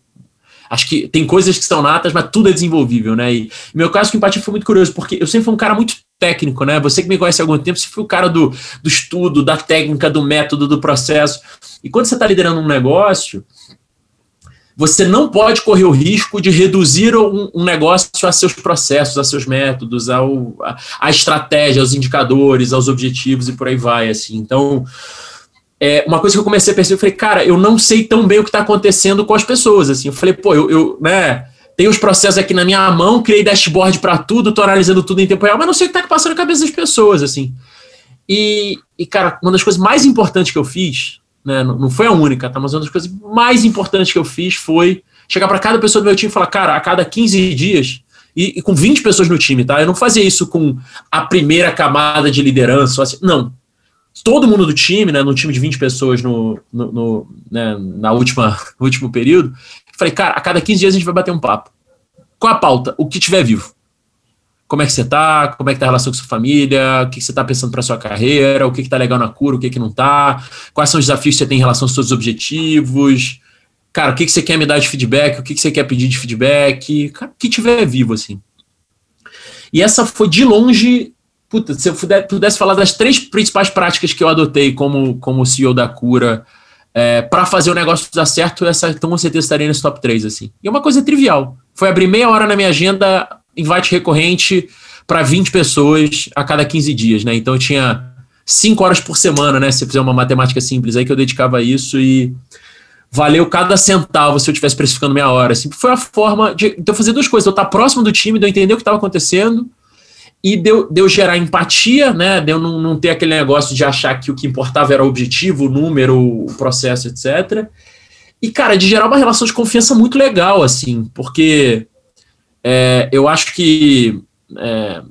Acho que tem coisas que são natas, mas tudo é desenvolvível, né? E meu caso com empatia foi muito curioso, porque eu sempre fui um cara muito técnico, né? Você que me conhece há algum tempo, você foi o cara do, do estudo, da técnica, do método, do processo. E quando você está liderando um negócio, você não pode correr o risco de reduzir um, um negócio a seus processos, a seus métodos, ao, a, a, estratégia, aos indicadores, aos objetivos e por aí vai. Assim. Então, é, uma coisa que eu comecei a perceber, eu falei, cara, eu não sei tão bem o que está acontecendo com as pessoas. Assim. Eu falei, pô, eu, eu né, tenho os processos aqui na minha mão, criei dashboard para tudo, estou analisando tudo em tempo real, mas não sei o que está passando na cabeça das pessoas. assim. E, e, cara, uma das coisas mais importantes que eu fiz né? Não, foi a única, tá? Mas uma das coisas mais importantes que eu fiz foi chegar para cada pessoa do meu time e falar, cara, a cada 15 dias, e, e, com 20 pessoas no time, tá? Eu não fazia isso com a primeira camada de liderança, assim, não. Todo mundo do time, né, no time de 20 pessoas no, no, no né, na última, no último período, falei, cara, a cada 15 dias a gente vai bater um papo. Qual a pauta? O que tiver vivo como é que você tá, como é que tá a relação com sua família, o que, você tá pensando para sua carreira, o que, que tá legal na cura, o que, que não tá, quais são os desafios que você tem em relação aos seus objetivos, cara, o que, que você quer me dar de feedback, o que, que você quer pedir de feedback, o que tiver vivo, assim. E essa foi de longe, puta, se eu pudesse falar das três principais práticas que eu adotei como, como CEO da cura, é, para fazer o negócio dar certo, essa então, com certeza estaria nesse top 3, assim. E é uma coisa trivial. Foi abrir meia hora na minha agenda invite recorrente para 20 pessoas a cada 15 dias, né? Então tinha 5 horas por semana, né? Se fizer uma matemática simples aí que eu dedicava a isso e valeu cada centavo se eu tivesse precificando meia hora. Assim, foi a forma de, de eu fazer duas coisas, eu estar próximo do time, de eu entender o que estava acontecendo e de eu, de eu, gerar empatia, né? De eu não, não ter aquele negócio de achar que o que importava era o objetivo, o número, o processo, etc. E, cara, de gerar uma relação de confiança muito legal, assim, porque é, eu acho que, é,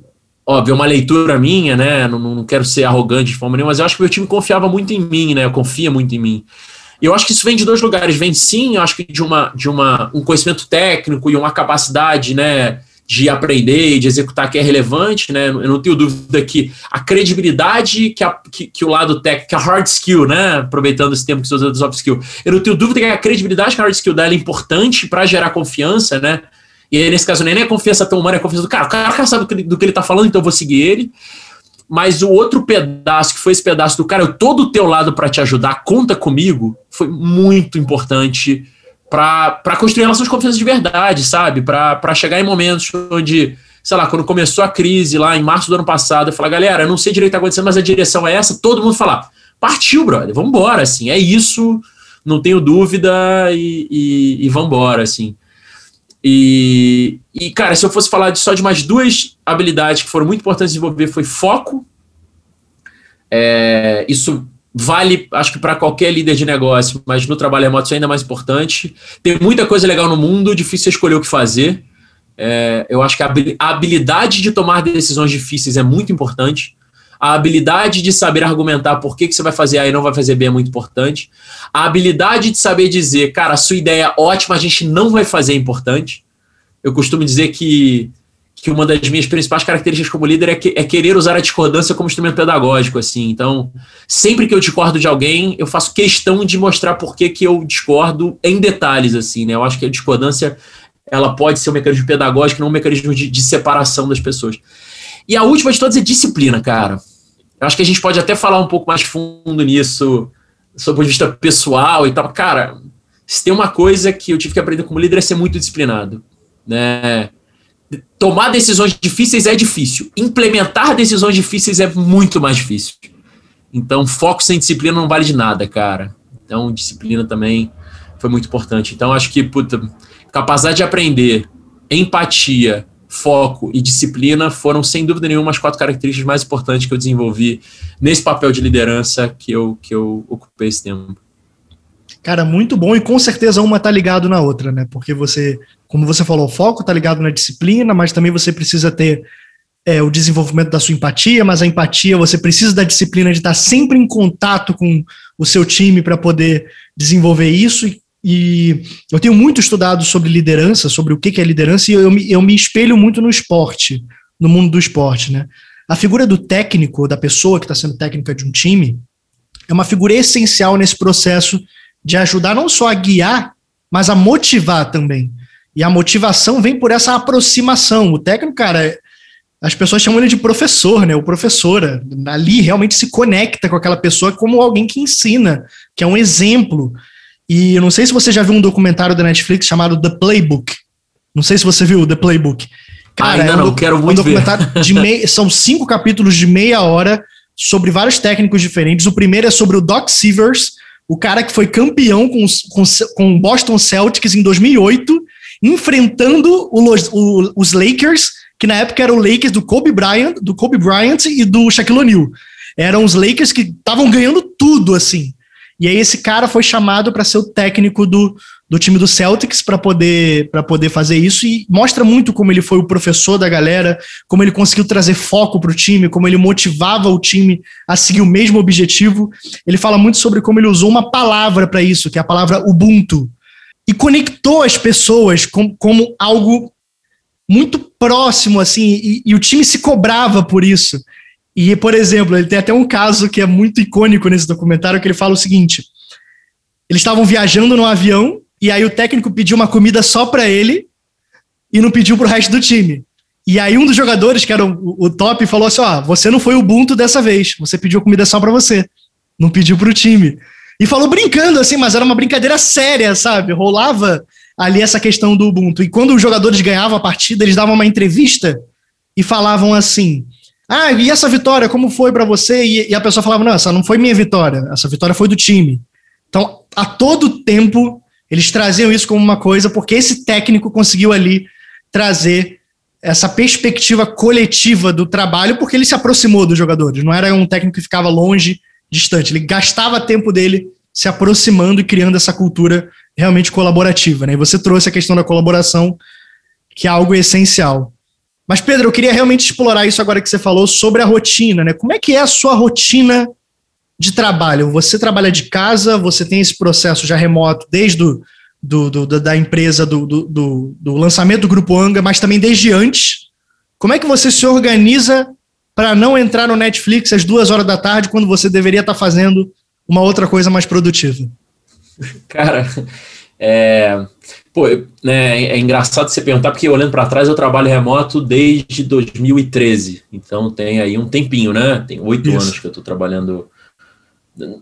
óbvio, é uma leitura minha, né? Não, não quero ser arrogante de forma nenhuma, mas eu acho que meu time confiava muito em mim, né? Confia muito em mim. E eu acho que isso vem de dois lugares. Vem sim, eu acho que de uma de uma, um conhecimento técnico e uma capacidade, né? de aprender e de executar que é relevante, né? Eu não tenho dúvida que a credibilidade que, a, que, que, o lado técnico, que a hard skill, né? Aproveitando esse tempo que você usa do soft skill, eu não tenho dúvida que a credibilidade que a hard skill dela é importante para gerar confiança, né? E aí, nesse caso, nem é confiança tão humana, é confiança do cara. O cara sabe do que, do que ele tá falando, então eu vou seguir ele. Mas o outro pedaço, que foi esse pedaço do cara, eu tô do teu lado para te ajudar, conta comigo, foi muito importante para construir relações de confiança de verdade, sabe? Para chegar em momentos onde, sei lá, quando começou a crise lá em março do ano passado, eu falar, galera, eu não sei direito o que tá acontecendo, mas a direção é essa, todo mundo falar, partiu, brother, vamos embora, assim, é isso, não tenho dúvida e, e, e vamos embora, assim. E, e, cara, se eu fosse falar de só de mais duas habilidades que foram muito importantes de desenvolver, foi foco. É, isso vale, acho que para qualquer líder de negócio, mas no trabalho remoto isso é ainda mais importante. Tem muita coisa legal no mundo, difícil escolher o que fazer. É, eu acho que a habilidade de tomar decisões difíceis é muito importante. A habilidade de saber argumentar por que, que você vai fazer A e não vai fazer B é muito importante. A habilidade de saber dizer, cara, a sua ideia é ótima, a gente não vai fazer é importante. Eu costumo dizer que, que uma das minhas principais características como líder é, que, é querer usar a discordância como instrumento pedagógico. assim. Então, sempre que eu discordo de alguém, eu faço questão de mostrar por que, que eu discordo em detalhes. assim. Né? Eu acho que a discordância ela pode ser um mecanismo pedagógico, não um mecanismo de, de separação das pessoas. E a última de todas é disciplina, cara Eu acho que a gente pode até falar um pouco mais fundo nisso, sob o vista pessoal e tal. Cara, se tem uma coisa que eu tive que aprender como líder é ser muito disciplinado. Né? Tomar decisões difíceis é difícil. Implementar decisões difíceis é muito mais difícil. Então, foco sem disciplina não vale de nada, cara. Então, disciplina também foi muito importante. Então, acho que, puta, capacidade de aprender, empatia, foco e disciplina foram, sem dúvida nenhuma, as quatro características mais importantes que eu desenvolvi nesse papel de liderança que eu, que eu ocupei esse tempo. Cara, muito bom e com certeza uma tá ligado na outra, né? Porque você, como você falou, o foco tá ligado na disciplina, mas também você precisa ter é, o desenvolvimento da sua empatia, mas a empatia você precisa da disciplina de estar sempre em contato com o seu time para poder desenvolver isso e e eu tenho muito estudado sobre liderança, sobre o que é liderança, e eu me, eu me espelho muito no esporte, no mundo do esporte, né? A figura do técnico, da pessoa que está sendo técnica de um time, é uma figura essencial nesse processo de ajudar não só a guiar, mas a motivar também. E a motivação vem por essa aproximação. O técnico, cara, as pessoas chamam ele de professor, né? O professora. Ali realmente se conecta com aquela pessoa como alguém que ensina, que é um exemplo. E eu não sei se você já viu um documentário da Netflix chamado The Playbook. Não sei se você viu The Playbook. Cara, ainda é um não, quero muito um documentário ver. De são cinco capítulos de meia hora sobre vários técnicos diferentes. O primeiro é sobre o Doc Severs, o cara que foi campeão com, com, com Boston Celtics em 2008, enfrentando o, o, os Lakers, que na época eram o Lakers do Kobe Bryant, do Kobe Bryant e do Shaquille O'Neal. Eram os Lakers que estavam ganhando tudo, assim. E aí esse cara foi chamado para ser o técnico do, do time do Celtics para poder, poder fazer isso e mostra muito como ele foi o professor da galera, como ele conseguiu trazer foco para o time, como ele motivava o time a seguir o mesmo objetivo. Ele fala muito sobre como ele usou uma palavra para isso, que é a palavra Ubuntu, e conectou as pessoas com, como algo muito próximo, assim, e, e o time se cobrava por isso. E, por exemplo, ele tem até um caso que é muito icônico nesse documentário, que ele fala o seguinte: eles estavam viajando no avião, e aí o técnico pediu uma comida só para ele e não pediu para o resto do time. E aí um dos jogadores, que era o, o top, falou assim: ó, você não foi o Ubuntu dessa vez, você pediu comida só para você, não pediu para o time. E falou brincando assim, mas era uma brincadeira séria, sabe? Rolava ali essa questão do Ubuntu. E quando os jogadores ganhavam a partida, eles davam uma entrevista e falavam assim: ah, e essa vitória, como foi para você? E, e, a pessoa falava: não, essa não foi minha vitória, essa vitória foi do time. Então, a todo tempo, eles traziam isso como uma coisa, porque esse técnico conseguiu ali trazer essa perspectiva coletiva do trabalho, porque ele se aproximou dos jogadores. Não era um técnico que ficava longe, distante. Ele gastava tempo dele se aproximando e criando essa cultura realmente colaborativa. Né? E você trouxe a questão da colaboração, que é algo essencial. Mas, Pedro, eu queria realmente explorar isso agora que você falou sobre a rotina, né? Como é que é a sua rotina de trabalho? Você trabalha de casa, você tem esse processo já remoto desde do, do, do da empresa, do, do, do lançamento do Grupo Anga, mas também desde antes. Como é que você se organiza para não entrar no Netflix às duas horas da tarde quando você deveria estar fazendo uma outra coisa mais produtiva? Cara, é, Pô, né, é engraçado você perguntar, porque olhando para trás eu trabalho remoto desde 2013, então tem aí um tempinho, né? Tem oito anos que eu estou trabalhando.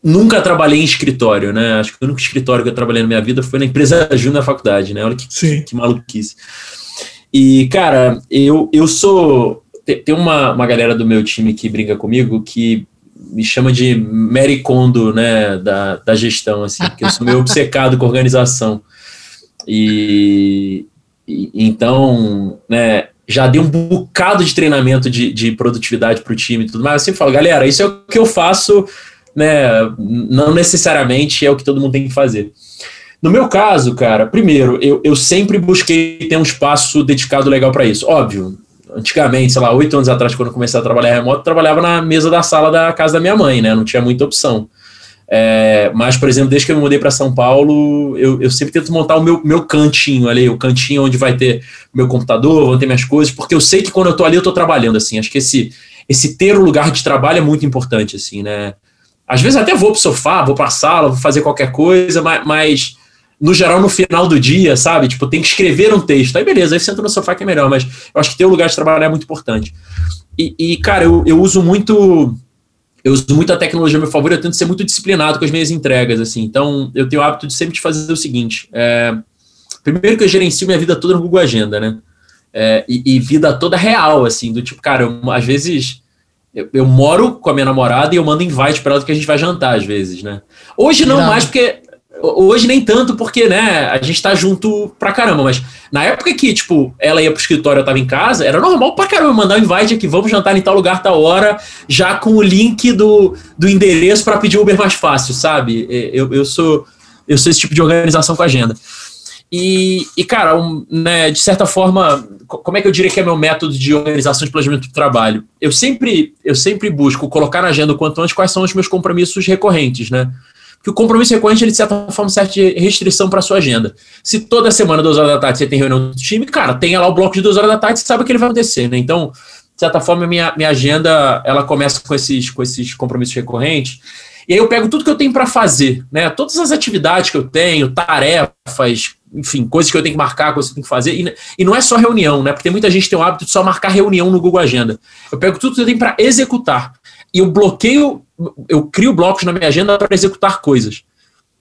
Nunca trabalhei em escritório, né? Acho que o único escritório que eu trabalhei na minha vida foi na empresa Júnior na faculdade, né? Olha que, Sim. que maluquice. E, cara, eu, eu sou. Tem uma, uma galera do meu time que brinca comigo que me chama de Mary Kondo, né? Da, da gestão, assim, porque eu sou meio obcecado com organização. E, e então, né, já dei um bocado de treinamento de, de produtividade para o time e tudo mais. Eu sempre falo, galera, isso é o que eu faço, né? Não necessariamente é o que todo mundo tem que fazer. No meu caso, cara, primeiro, eu, eu sempre busquei ter um espaço dedicado legal para isso. Óbvio, antigamente, sei lá, oito anos atrás, quando eu comecei a trabalhar remoto, eu trabalhava na mesa da sala da casa da minha mãe, né? Não tinha muita opção. É, mas, por exemplo, desde que eu me mudei para São Paulo, eu, eu, sempre tento montar o meu, meu cantinho ali, o cantinho onde vai ter meu computador, vão ter minhas coisas, porque eu sei que quando eu estou ali, eu estou trabalhando, assim. Acho que esse, esse ter o lugar de trabalho é muito importante, assim, né? Às vezes até vou pro sofá, vou pra sala, vou fazer qualquer coisa, mas, mas no geral, no final do dia, sabe? Tipo, tem que escrever um texto. Aí beleza, aí senta no sofá que é melhor, mas eu acho que ter o lugar de trabalho é muito importante. E, e cara, eu, eu uso muito eu uso muito a tecnologia a meu favor, eu tento ser muito disciplinado com as minhas entregas, assim. Então, eu tenho o hábito de sempre de fazer o seguinte: é, primeiro que eu gerencio minha vida toda no Google Agenda, né? É, e, e, vida toda real, assim, do tipo, cara, eu, às vezes eu, eu, moro com a minha namorada e eu mando invite para ela que a gente vai jantar, às vezes, né? Hoje não, não. mais, porque Hoje nem tanto, porque, né, a gente tá junto pra caramba, mas na época que, tipo, ela ia pro escritório, eu tava em casa, era normal pra caramba mandar um invite aqui, vamos jantar em tal lugar, tal hora, já com o link do, do endereço para pedir Uber mais fácil, sabe? Eu, eu, sou, eu sou esse tipo de organização com agenda. E, e cara, um, né, de certa forma, como é que eu diria que é meu método de organização de planejamento do trabalho? Eu sempre, eu sempre busco colocar na agenda o quanto antes quais são os meus compromissos recorrentes, né? Que o compromisso recorrente, ele, de certa forma, serve de restrição para sua agenda. Se toda semana, duas horas da tarde, você tem reunião do time, cara, tenha lá o bloco de duas horas da tarde, você sabe que ele vai acontecer, né? Então, de certa forma, minha, minha agenda, ela começa com esses, com esses compromissos recorrentes, e aí eu pego tudo que eu tenho para fazer, né? Todas as atividades que eu tenho, tarefas, enfim, coisas que eu tenho que marcar, coisas que eu tenho que fazer. E, e não é só reunião, né? Porque muita gente tem o hábito de só marcar reunião no Google Agenda. Eu pego tudo que eu tenho para executar. E eu bloqueio eu crio blocos na minha agenda para executar coisas.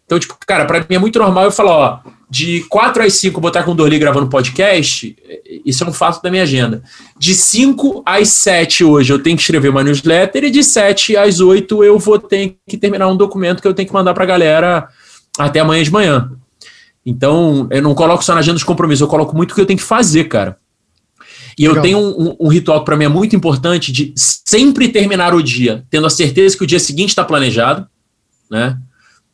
Então, tipo, cara, para mim é muito normal eu falar, ó, de 4 às 5 botar com o Dorli gravando podcast, isso é um fato da minha agenda. De 5 às 7 hoje eu tenho que escrever uma newsletter e de 7 às 8 eu vou ter que terminar um documento que eu tenho que mandar para a galera até amanhã de manhã. Então, eu não coloco só na agenda os compromissos, eu coloco muito o que eu tenho que fazer, cara. E Legal. eu tenho um, um, ritual que para mim é muito importante de sempre terminar o dia, tendo a certeza que o dia seguinte está planejado, né?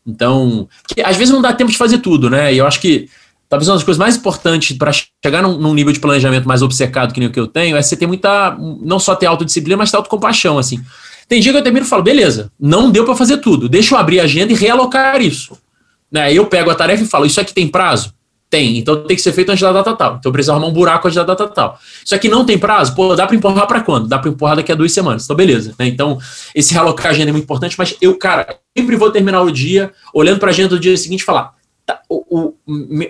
Então, que às vezes não dá tempo de fazer tudo, né? E eu acho que talvez uma das coisas mais importantes para chegar num, num, nível de planejamento mais obcecado que nem o que eu tenho é você ter muita, não só ter autodisciplina, mas ter autocompaixão, assim. Tem dia que eu termino e falo, beleza, não deu para fazer tudo, deixa eu abrir a agenda e realocar isso. Né? Eu pego a tarefa e falo, isso aqui tem prazo? Tem, então tem que ser feito antes da data tal. Então precisa arrumar um buraco antes da data tal. Isso aqui não tem prazo? Pô, dá para empurrar para quando? Dá para empurrar daqui a duas semanas. Então, beleza. Né? Então, esse realocar agenda é muito importante, mas eu, cara, sempre vou terminar o dia olhando para a agenda do dia seguinte e falar: tá, o, o,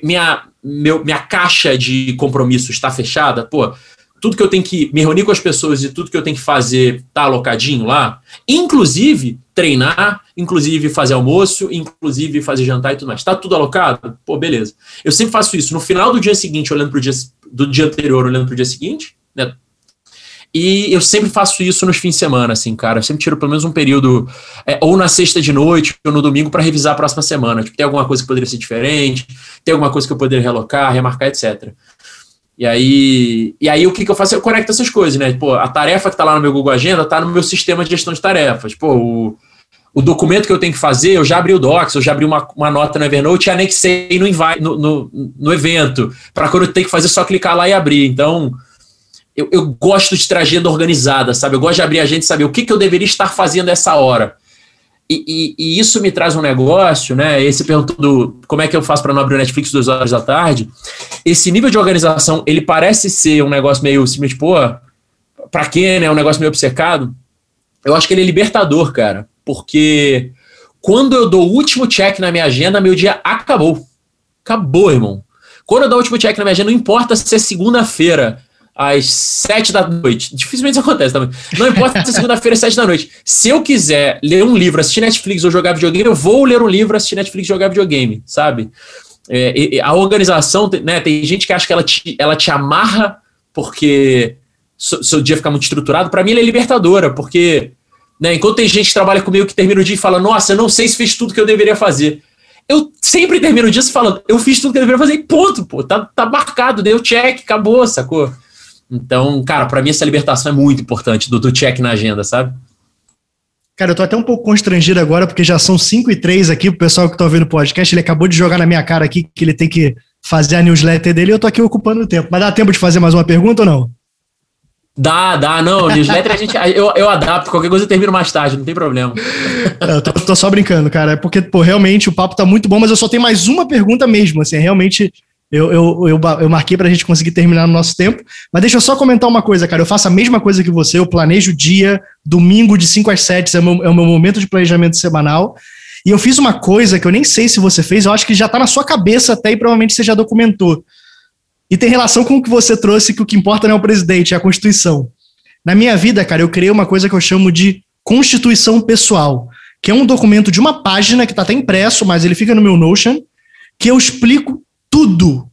minha, meu, minha caixa de compromisso está fechada? Pô, tudo que eu tenho que me reunir com as pessoas e tudo que eu tenho que fazer tá alocadinho lá, inclusive treinar, inclusive fazer almoço, inclusive fazer jantar e tudo mais. Tá tudo alocado? Pô, beleza. Eu sempre faço isso no final do dia seguinte, olhando para o dia do dia anterior, olhando para o dia seguinte, né? E eu sempre faço isso nos fins de semana, assim, cara. Eu sempre tiro pelo menos um período, é, ou na sexta de noite, ou no domingo, para revisar a próxima semana. Tipo, tem alguma coisa que poderia ser diferente, tem alguma coisa que eu poderia relocar, remarcar, etc. E aí, e aí o que, que eu faço? Eu conecto essas coisas, né? Pô, a tarefa que está lá no meu Google Agenda está no meu sistema de gestão de tarefas. Pô, o, o documento que eu tenho que fazer, eu já abri o Docs, eu já abri uma, uma nota no Evernote e anexei no, invite, no, no, no evento, para quando eu tenho que fazer, só clicar lá e abrir. Então, eu, eu gosto de ter agenda organizada, sabe? Eu gosto de abrir a agenda e saber o que, que eu deveria estar fazendo essa hora. E, e, e, isso me traz um negócio, né? Esse perguntou do como é que eu faço para não abrir o Netflix duas horas da tarde. Esse nível de organização, ele parece ser um negócio meio simplesmente, pô, pra quê, né? Um negócio meio obcecado. Eu acho que ele é libertador, cara. Porque quando eu dou o último check na minha agenda, meu dia acabou. Acabou, irmão. Quando eu dou o último check na minha agenda, não importa se é segunda-feira, às sete da noite. Dificilmente isso acontece também. Não importa se é segunda-feira às sete da noite. Se eu quiser ler um livro, assistir Netflix ou jogar videogame, eu vou ler um livro, assistir Netflix e jogar videogame, sabe? É, a organização, né, tem gente que acha que ela te, ela te amarra porque seu dia fica muito estruturado. Para mim, ela é libertadora, porque né, enquanto tem gente que trabalha comigo que termina o dia e fala, nossa, eu não sei se fiz tudo que eu deveria fazer. Eu sempre termino o dia falando, eu fiz tudo que eu deveria fazer e ponto, pô, tá, tá marcado, deu check, acabou, sacou? Então, cara, para mim essa libertação é muito importante, do, do check na agenda, sabe? Cara, eu tô até um pouco constrangido agora, porque já são 5 e 3 aqui, o pessoal que tá ouvindo o podcast, ele acabou de jogar na minha cara aqui que ele tem que fazer a newsletter dele e eu tô aqui ocupando o tempo. Mas dá tempo de fazer mais uma pergunta ou não? Dá, dá, não. Newsletter a gente. Eu, eu adapto, qualquer coisa eu termino mais tarde, não tem problema. Eu tô, tô, só brincando, cara. É porque, pô, realmente o papo tá muito bom, mas eu só tenho mais uma pergunta mesmo. Assim, realmente eu, eu, eu, eu marquei para a gente conseguir terminar no nosso tempo. Mas deixa eu só comentar uma coisa, cara. Eu faço a mesma coisa que você, eu planejo o dia, domingo de 5 às 7 é o, meu, é o meu momento de planejamento semanal. E eu fiz uma coisa que eu nem sei se você fez, eu acho que já está na sua cabeça até e provavelmente você já documentou. E tem relação com o que você trouxe, que o que importa não é o presidente, é a Constituição. Na minha vida, cara, eu criei uma coisa que eu chamo de Constituição Pessoal, que é um documento de uma página que está até impresso, mas ele fica no meu Notion, que eu explico tudo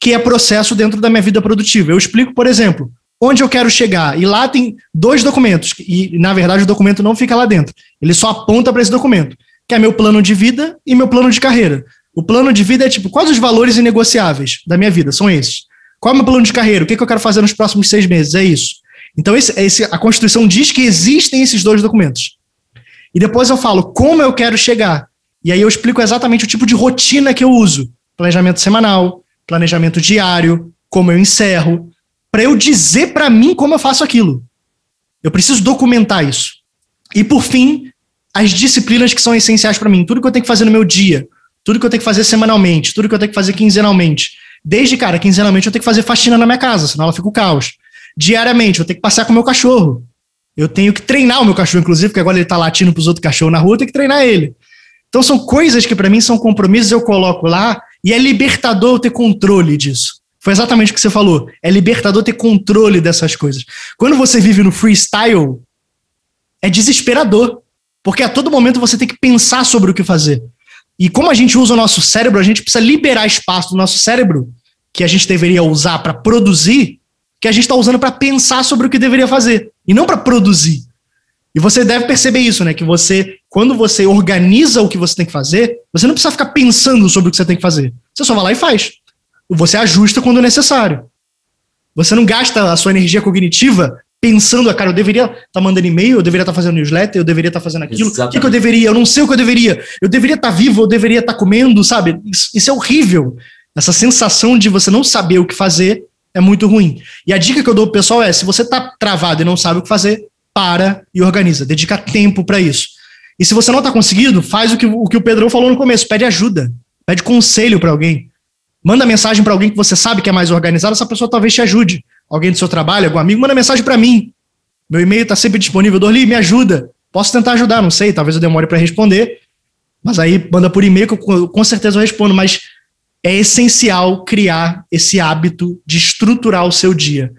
que é processo dentro da minha vida produtiva. Eu explico, por exemplo, onde eu quero chegar. E lá tem dois documentos, e na verdade o documento não fica lá dentro. Ele só aponta para esse documento, que é meu plano de vida e meu plano de carreira. O plano de vida é tipo, quais os valores inegociáveis da minha vida? São esses. Qual é o meu plano de carreira? O que, é que eu quero fazer nos próximos seis meses? É isso. Então, esse, esse, a Constituição diz que existem esses dois documentos. E depois eu falo como eu quero chegar. E aí eu explico exatamente o tipo de rotina que eu uso: planejamento semanal, planejamento diário, como eu encerro, para eu dizer para mim como eu faço aquilo. Eu preciso documentar isso. E por fim, as disciplinas que são essenciais para mim, tudo que eu tenho que fazer no meu dia, tudo que eu tenho que fazer semanalmente, tudo que eu tenho que fazer quinzenalmente. Desde, cara, quinzenalmente eu tenho que fazer faxina na minha casa, senão ela fica o caos. Diariamente, eu tenho que passear com o meu cachorro. Eu tenho que treinar o meu cachorro, inclusive, porque agora ele tá latindo pros outros cachorros na rua, eu tenho que treinar ele. Então são coisas que para mim são compromissos, eu coloco lá, e é libertador ter controle disso. Foi exatamente o que você falou. É libertador ter controle dessas coisas. Quando você vive no freestyle, é desesperador. Porque a todo momento você tem que pensar sobre o que fazer. E como a gente usa o nosso cérebro, a gente precisa liberar espaço do nosso cérebro, que a gente deveria usar para produzir, que a gente está usando para pensar sobre o que deveria fazer, e não para produzir. E você deve perceber isso, né? Que você, quando você organiza o que você tem que fazer, você não precisa ficar pensando sobre o que você tem que fazer. Você só vai lá e faz. Você ajusta quando necessário. Você não gasta a sua energia cognitiva pensando, ah, cara, eu deveria estar tá mandando e-mail, eu deveria estar tá fazendo newsletter, eu deveria estar tá fazendo aquilo. Exatamente. O que, que, eu deveria? Eu não sei o que eu deveria. Eu deveria estar tá vivo, eu deveria estar tá comendo, sabe? Isso, isso é horrível. Essa sensação de você não saber o que fazer é muito ruim. E a dica que eu dou pro pessoal é: se você está travado e não sabe o que fazer, para e organiza. Dedica tempo para isso. E se você não está conseguindo, faz o que, o que o Pedrão falou no começo: pede ajuda, pede conselho para alguém. Manda mensagem para alguém que você sabe que é mais organizado, essa pessoa talvez te ajude alguém do seu trabalho, algum amigo, manda mensagem para mim. Meu e-mail está sempre disponível. Dorli, me ajuda. Posso tentar ajudar, não sei, talvez eu demore para responder. Mas aí manda por e-mail que eu, com certeza eu respondo. Mas é essencial criar esse hábito de estruturar o seu dia.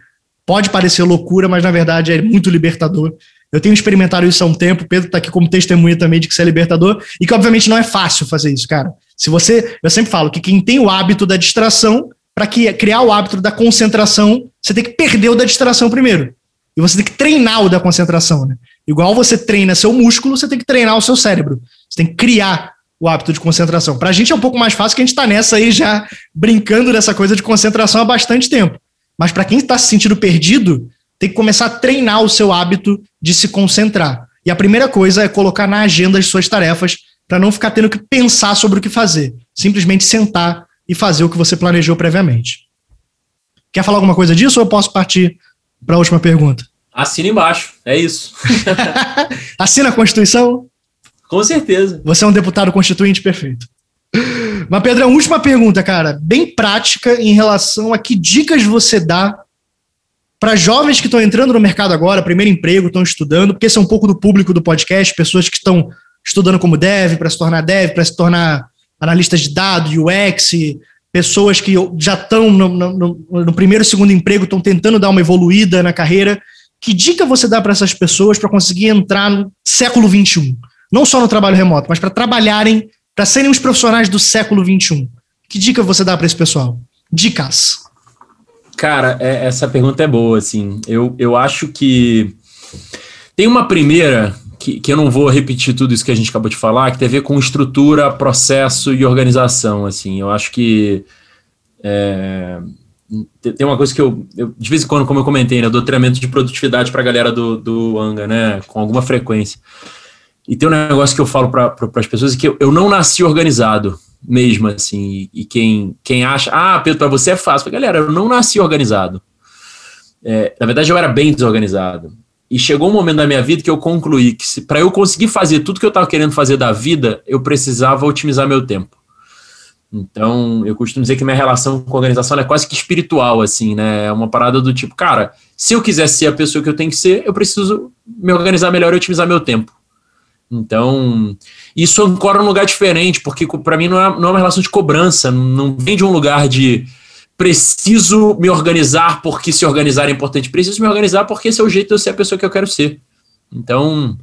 Pode parecer loucura, mas na verdade é muito libertador. Eu tenho experimentado isso há um tempo, o Pedro está aqui como testemunha também de que isso é libertador, e que obviamente não é fácil fazer isso, cara. Se você, eu sempre falo que quem tem o hábito da distração para criar o hábito da concentração, você tem que perder o da distração primeiro. E você tem que treinar o da concentração, né? Igual você treina seu músculo, você tem que treinar o seu cérebro. Você tem que criar o hábito de concentração. Para a gente é um pouco mais fácil, que a gente está nessa aí já brincando dessa coisa de concentração há bastante tempo. Mas para quem está se sentindo perdido, tem que começar a treinar o seu hábito de se concentrar. E a primeira coisa é colocar na agenda as suas tarefas para não ficar tendo que pensar sobre o que fazer. Simplesmente sentar e fazer o que você planejou previamente. Quer falar alguma coisa disso ou eu posso partir para a última pergunta? Assina embaixo, é isso. Assina a Constituição? Com certeza. Você é um deputado constituinte perfeito. Mas, Pedrão, última pergunta, cara, bem prática em relação a que dicas você dá para jovens que estão entrando no mercado agora, primeiro emprego, estão estudando, porque esse é um pouco do público do podcast, pessoas que estão estudando como dev, para se tornar dev, para se tornar analistas de dados, UX, pessoas que já estão no, no, no primeiro segundo emprego, estão tentando dar uma evoluída na carreira. Que dica você dá para essas pessoas para conseguir entrar no século XXI? Não só no trabalho remoto, mas para trabalharem, para serem os profissionais do século XXI. Que dica você dá para esse pessoal? Dicas. Cara, é, essa pergunta é boa, assim. Eu, eu acho que tem uma primeira que, que eu não vou repetir tudo isso que a gente acabou de falar, que tem a ver com estrutura, processo e organização, assim, eu acho que é, tem uma coisa que eu, eu, de vez em quando, como eu comentei, né, eu dou treinamento de produtividade para a galera do, do Anga, né, com alguma frequência, e tem um negócio que eu falo para pra, as pessoas, que eu, eu não nasci organizado, mesmo, assim, e, quem, quem acha, ah, Pedro, para você é fácil, galera, eu não nasci organizado, é, na verdade eu era bem desorganizado, e chegou um momento da minha vida que eu concluí que para eu conseguir fazer tudo que eu estava querendo fazer da vida, eu precisava otimizar meu tempo. Então, eu costumo dizer que minha relação com a organização é quase que espiritual, assim, né? É uma parada do tipo, cara, se eu quiser ser a pessoa que eu tenho que ser, eu preciso me organizar melhor e otimizar meu tempo. Então, isso ancora num lugar diferente, porque para mim não é, não é uma relação de cobrança, não vem de um lugar de preciso me organizar porque se organizar é importante. Preciso me organizar porque esse é o jeito de eu ser a pessoa que eu quero ser. Então,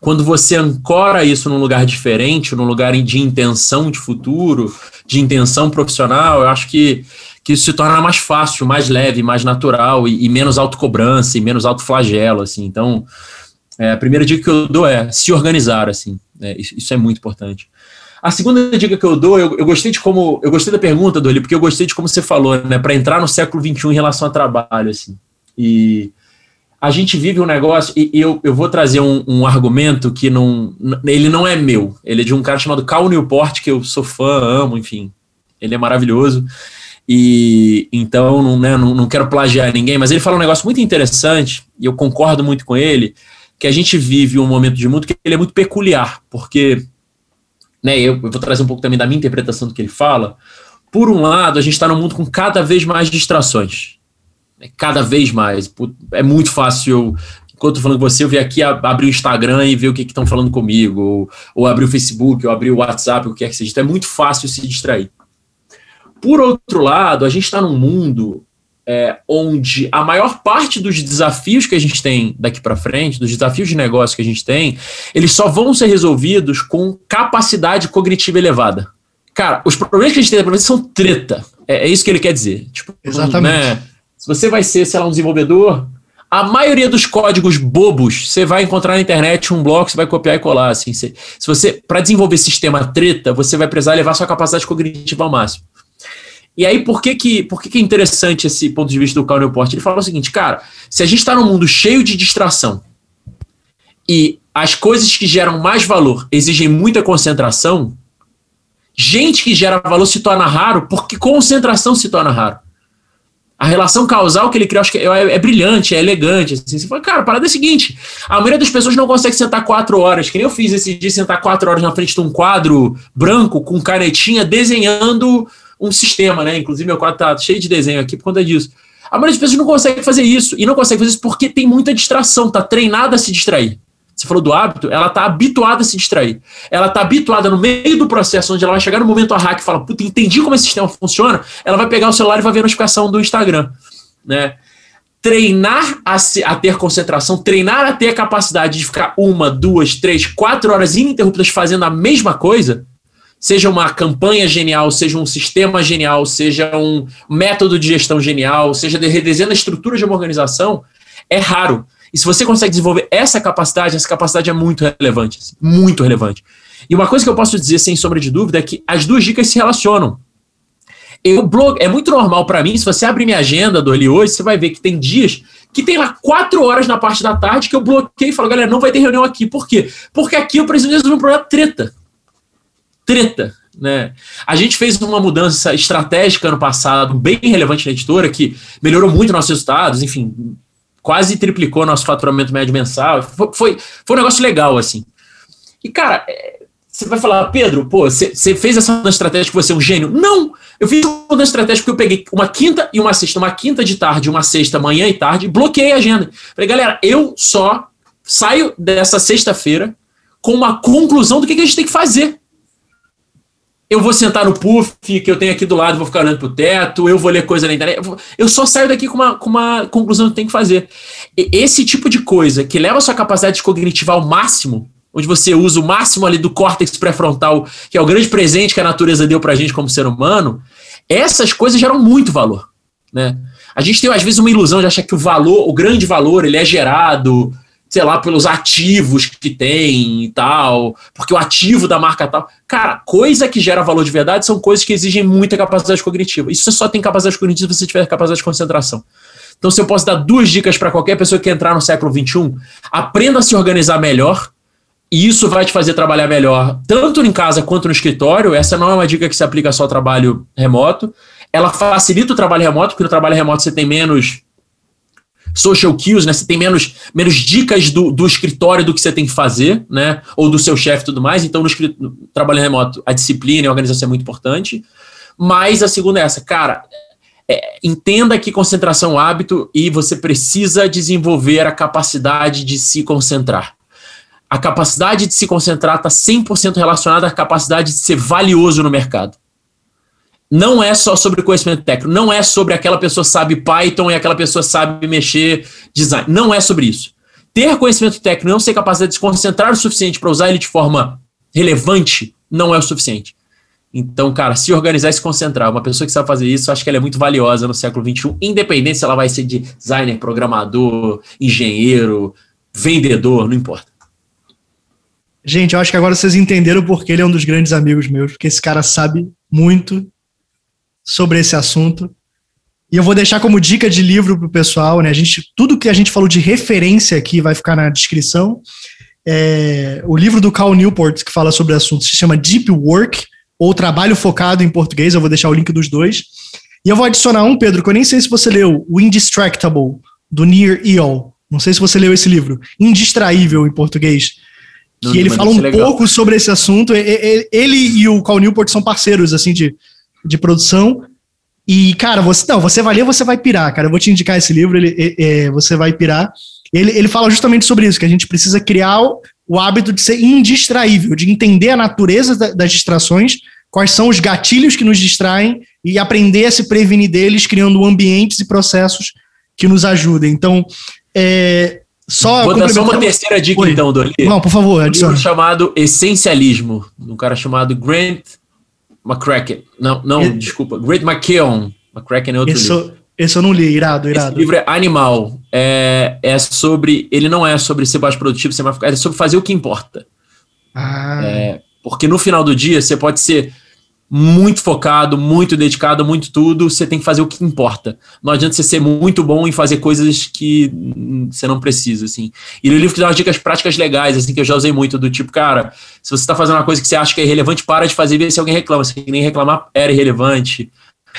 quando você ancora isso num lugar diferente, num lugar de intenção de futuro, de intenção profissional, eu acho que, que isso se torna mais fácil, mais leve, mais natural e, e menos autocobrança e menos autoflagelo, assim. Então, é, a primeira dica que eu dou é se organizar, assim. É, isso, isso, é muito importante. A segunda dica que eu dou, eu, eu, gostei de como. Eu gostei da pergunta, Doli, porque eu gostei de como você falou, né? Para entrar no século XXI em relação a trabalho, assim. E a gente vive um negócio, e eu, eu vou trazer um, um, argumento que não. Ele não é meu, ele é de um cara chamado Cal Newport, que eu sou fã, amo, enfim. Ele é maravilhoso. E então não, né, não, não quero plagiar ninguém, mas ele fala um negócio muito interessante, e eu concordo muito com ele, que a gente vive um momento de mundo que ele é muito peculiar, porque né, eu, vou trazer um pouco também da minha interpretação do que ele fala. Por um lado, a gente está num mundo com cada vez mais distrações é cada vez mais. É muito fácil. Enquanto eu falando com você, eu vir aqui abrir o Instagram e ver o que estão falando comigo, ou, ou abrir o Facebook, ou abrir o WhatsApp, o que quer que seja. Então é muito fácil se distrair. Por outro lado, a gente está num mundo é, onde a maior parte dos desafios que a gente tem daqui para frente, dos desafios de negócio que a gente tem, eles só vão ser resolvidos com capacidade cognitiva elevada. Cara, os problemas que a gente tem são treta. É, é, isso que ele quer dizer. Tipo, Exatamente. Né? Se você vai ser, sei lá, um desenvolvedor, a maioria dos códigos bobos você vai encontrar na internet um bloco, você vai copiar e colar. Assim, se, se você, para desenvolver sistema treta, você vai precisar levar sua capacidade cognitiva ao máximo. E aí, por que, que, por que, que é interessante esse ponto de vista do Carl Newport? Ele fala o seguinte, cara, se a gente está num mundo cheio de distração e as coisas que geram mais valor exigem muita concentração, gente que gera valor se torna raro porque concentração se torna raro a relação causal que ele criou, acho que é, é, é brilhante, é elegante. Assim. Você fala, cara, a parada é a seguinte: a maioria das pessoas não consegue sentar quatro horas, que nem eu fiz esse dia, sentar quatro horas na frente de um quadro branco com canetinha desenhando um sistema, né? Inclusive, meu quadro tá cheio de desenho aqui por conta disso. A maioria das pessoas não consegue fazer isso. E não consegue fazer isso porque tem muita distração, tá treinada a se distrair você falou do hábito, ela está habituada a se distrair. Ela está habituada no meio do processo, onde ela vai chegar no momento a hack e fala, puta, entendi como esse sistema funciona, ela vai pegar o celular e vai ver a notificação do Instagram. Né? Treinar a, se, a ter concentração, treinar a ter a capacidade de ficar uma, duas, três, quatro horas ininterruptas fazendo a mesma coisa, seja uma campanha genial, seja um sistema genial, seja um método de gestão genial, seja de redesenhando a estrutura de uma organização, é raro. E se você consegue desenvolver essa capacidade, essa capacidade é muito relevante, assim, muito relevante. E uma coisa que eu posso dizer sem sombra de dúvida é que as duas dicas se relacionam. Eu blog, é muito normal para mim, se você abrir minha agenda do ali hoje, você vai ver que tem dias que tem lá quatro horas na parte da tarde que eu bloqueei e falo, galera, não vai ter reunião aqui. Por quê? Porque aqui eu preciso resolver um problema treta. Treta. Né? A gente fez uma mudança estratégica ano passado, bem relevante na editora, que melhorou muito nossos resultados, enfim, quase triplicou nosso faturamento médio mensal. Foi, foi, foi um negócio legal, assim. E, cara, é, você vai falar, Pedro, pô, você fez essa mudança estratégica você é um gênio? Não! Eu fiz uma mudança estratégica porque eu peguei uma quinta e uma sexta, uma quinta de tarde, uma sexta, manhã e tarde, bloqueei a agenda. Falei, galera, eu só saio dessa sexta-feira com uma conclusão do que, que a gente tem que fazer eu vou sentar no puff que eu tenho aqui do lado, vou ficar olhando pro teto, eu vou ler coisa na internet. Eu só saio daqui com uma, com uma conclusão que tem que fazer. Esse tipo de coisa que leva a sua capacidade cognitiva ao máximo, onde você usa o máximo ali do córtex pré-frontal, que é o grande presente que a natureza deu pra gente como ser humano, essas coisas geram muito valor, né? A gente tem às vezes uma ilusão de achar que o valor, o grande valor, ele é gerado sei lá, pelos ativos que tem e tal, porque o ativo da marca tal. Cara, coisa que gera valor de verdade são coisas que exigem muita capacidade cognitiva. Isso você só tem capacidade cognitiva se você tiver capacidade de concentração. Então, se eu posso dar duas dicas para qualquer pessoa que entrar no século XXI, aprenda a se organizar melhor, e isso vai te fazer trabalhar melhor, tanto em casa quanto no escritório. Essa não é uma dica que se aplica só ao trabalho remoto. Ela facilita o trabalho remoto, porque no trabalho remoto você tem menos social cues, né? Você tem menos, menos dicas do, do escritório do que você tem que fazer, né? Ou do seu chefe e tudo mais. Então, no, trabalho remoto, a disciplina e a organização é muito importante. Mas a segunda é essa, cara. É, entenda que concentração é um hábito e você precisa desenvolver a capacidade de se concentrar. A capacidade de se concentrar está 100% relacionada à capacidade de ser valioso no mercado não é só sobre conhecimento técnico, não é sobre aquela pessoa sabe Python e aquela pessoa sabe mexer design. Não é sobre isso. ter conhecimento técnico e não ser capaz de se concentrar o suficiente para usar ele de forma relevante não é o suficiente. Então, cara, se organizar e se concentrar, uma pessoa que sabe fazer isso, acho que ela é muito valiosa no século XXI, independente se ela vai ser designer, programador, engenheiro, vendedor, não importa. Gente, eu acho que agora vocês entenderam porque ele é um dos grandes amigos meus, porque esse cara sabe muito sobre esse assunto. E eu vou deixar como dica de livro pro pessoal, né? A gente, tudo que a gente falou de referência aqui vai ficar na descrição. É, o livro do Cal Newport, que fala sobre o assunto, se chama Deep Work, ou Trabalho Focado em português. Eu vou deixar o link dos dois. E eu vou adicionar um, Pedro, que eu nem sei se você leu, o Indistractable, do Near Eyal. Não sei se você leu esse livro. Indistraível em português. Que ele fala um pouco sobre esse assunto. Ele e o Cal Newport são parceiros, assim, de, de produção. E, cara, você não, você vai ler, você vai pirar, cara. Eu vou te indicar esse livro, ele, é, você vai pirar. Ele, ele fala justamente sobre isso, que a gente precisa criar o, o hábito de ser indistraível, de entender a natureza da, das distrações, quais são os gatilhos que nos distraem e aprender a se prevenir deles, criando ambientes e processos que nos ajudem. Então, é, só Vou dar só uma terceira dica, Oi. então, Doli. Não, por favor, adiciona. Um livro chamado Essencialismo, um cara chamado Grant McCracken. Não, não, desculpa. Grant McKeown. McCracken é outro esse, livro. Esse eu não li, irado, irado. Esse livro é animal. É, é sobre. Ele não é sobre ser mais produtivo, ser mais. É sobre fazer o que importa. Ah. É, porque no final do dia, você pode ser muito focado, muito dedicado, muito tudo, você tem que fazer o que importa. Não adianta você ser muito bom em fazer coisas que você não precisa, assim. E no livro que dá umas dicas práticas legais, assim, que eu já usei muito, do tipo, cara, se você está fazendo uma coisa que você acha que é irrelevante, para de fazer e vê se alguém reclama. Se nem reclamar, era irrelevante.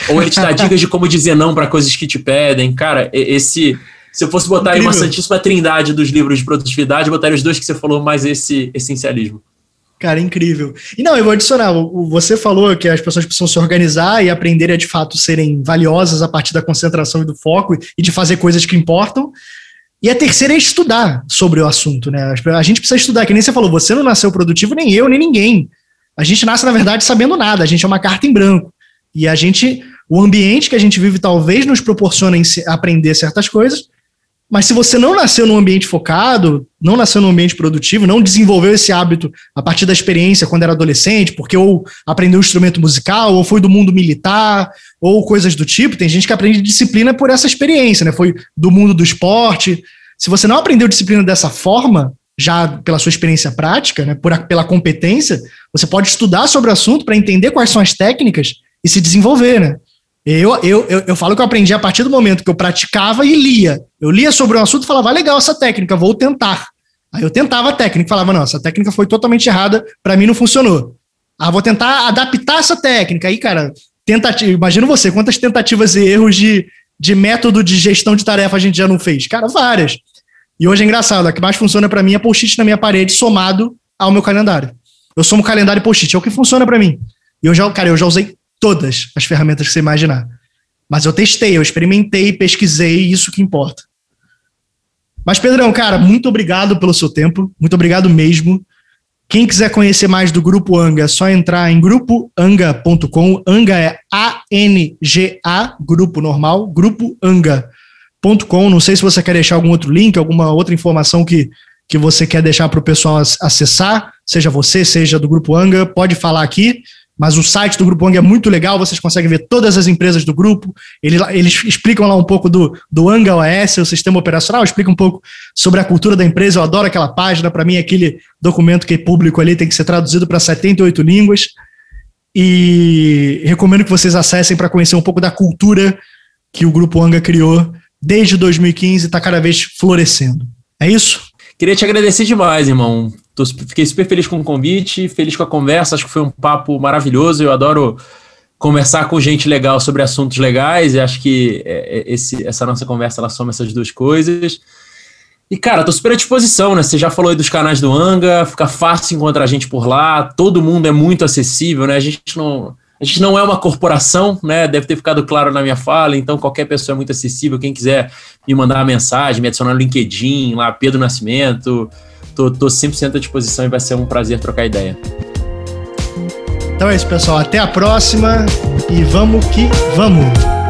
Ou ele te dá dicas de como dizer não para coisas que te pedem. Cara, esse... Se eu fosse botar aí uma santíssima trindade dos livros de produtividade, eu botaria os dois que você falou, mais esse essencialismo. Cara, incrível. E não, eu vou adicionar. Você falou que as pessoas precisam se organizar e aprender a de fato serem valiosas a partir da concentração e do foco e de fazer coisas que importam. E a terceira é estudar sobre o assunto, né? A gente precisa estudar, que nem você falou, você não nasceu produtivo, nem eu, nem ninguém. A gente nasce, na verdade, sabendo nada, a gente é uma carta em branco. E a gente, o ambiente que a gente vive talvez nos proporcione aprender certas coisas, mas se você não nasceu num ambiente focado, não nasceu num ambiente produtivo, não desenvolveu esse hábito a partir da experiência quando era adolescente, porque ou aprendeu um instrumento musical, ou foi do mundo militar, ou coisas do tipo, tem gente que aprende disciplina por essa experiência, né? Foi do mundo do esporte. Se você não aprendeu disciplina dessa forma, já pela sua experiência prática, né, por, pela competência, você pode estudar sobre o assunto para entender quais são as técnicas e se desenvolver, né? Eu, eu, eu, eu, falo que eu aprendi a partir do momento que eu praticava e lia. Eu lia sobre um assunto e falava, ah, legal essa técnica, vou tentar. Aí eu tentava a técnica, falava, não, essa técnica foi totalmente errada, para mim não funcionou. Ah, vou tentar adaptar essa técnica. Aí, cara, tentativa, imagina você, quantas tentativas e erros de, de método de gestão de tarefa a gente já não fez? Cara, várias. E hoje é engraçado, a que mais funciona para mim é post-it na minha parede somado ao meu calendário. Eu somo calendário e post-it, é o que funciona para mim. E eu já, cara, eu já usei todas as ferramentas que você imaginar. Mas eu testei, eu experimentei, pesquisei, isso que importa. Mas, Pedrão, cara, muito obrigado pelo seu tempo, muito obrigado mesmo. Quem quiser conhecer mais do Grupo Anga, é só entrar em grupoanga.com. Anga é A-N-G-A, grupo normal, grupoanga.com. Não sei se você quer deixar algum outro link, alguma outra informação que, que você quer deixar para o pessoal acessar, seja você, seja do Grupo Anga, pode falar aqui. Mas o site do Grupo Ong é muito legal, vocês conseguem ver todas as empresas do grupo. Eles, eles explicam lá um pouco do, do Anga OS, o sistema operacional, explica um pouco sobre a cultura da empresa. Eu adoro aquela página. Para mim, aquele documento que é público ali tem que ser traduzido para 78 línguas. E recomendo que vocês acessem para conhecer um pouco da cultura que o Grupo Anga criou desde 2015 e está cada vez florescendo. É isso? Queria te agradecer demais, irmão. Tô, fiquei super feliz com o convite, feliz com a conversa. Acho que foi um papo maravilhoso. Eu adoro conversar com gente legal sobre assuntos legais. E acho que é, é, esse, essa nossa conversa ela soma essas duas coisas. E, cara, tô super à disposição, né? Você já falou aí dos canais do Anga, fica fácil encontrar a gente por lá, todo mundo é muito acessível, né? A gente não. A gente não é uma corporação, né? Deve ter ficado claro na minha fala, então qualquer pessoa é muito acessível. Quem quiser me mandar uma mensagem, me adicionar no LinkedIn, lá, Pedro Nascimento, tô, tô 100% à disposição e vai ser um prazer trocar ideia. Então é isso, pessoal. Até a próxima e vamos que vamos!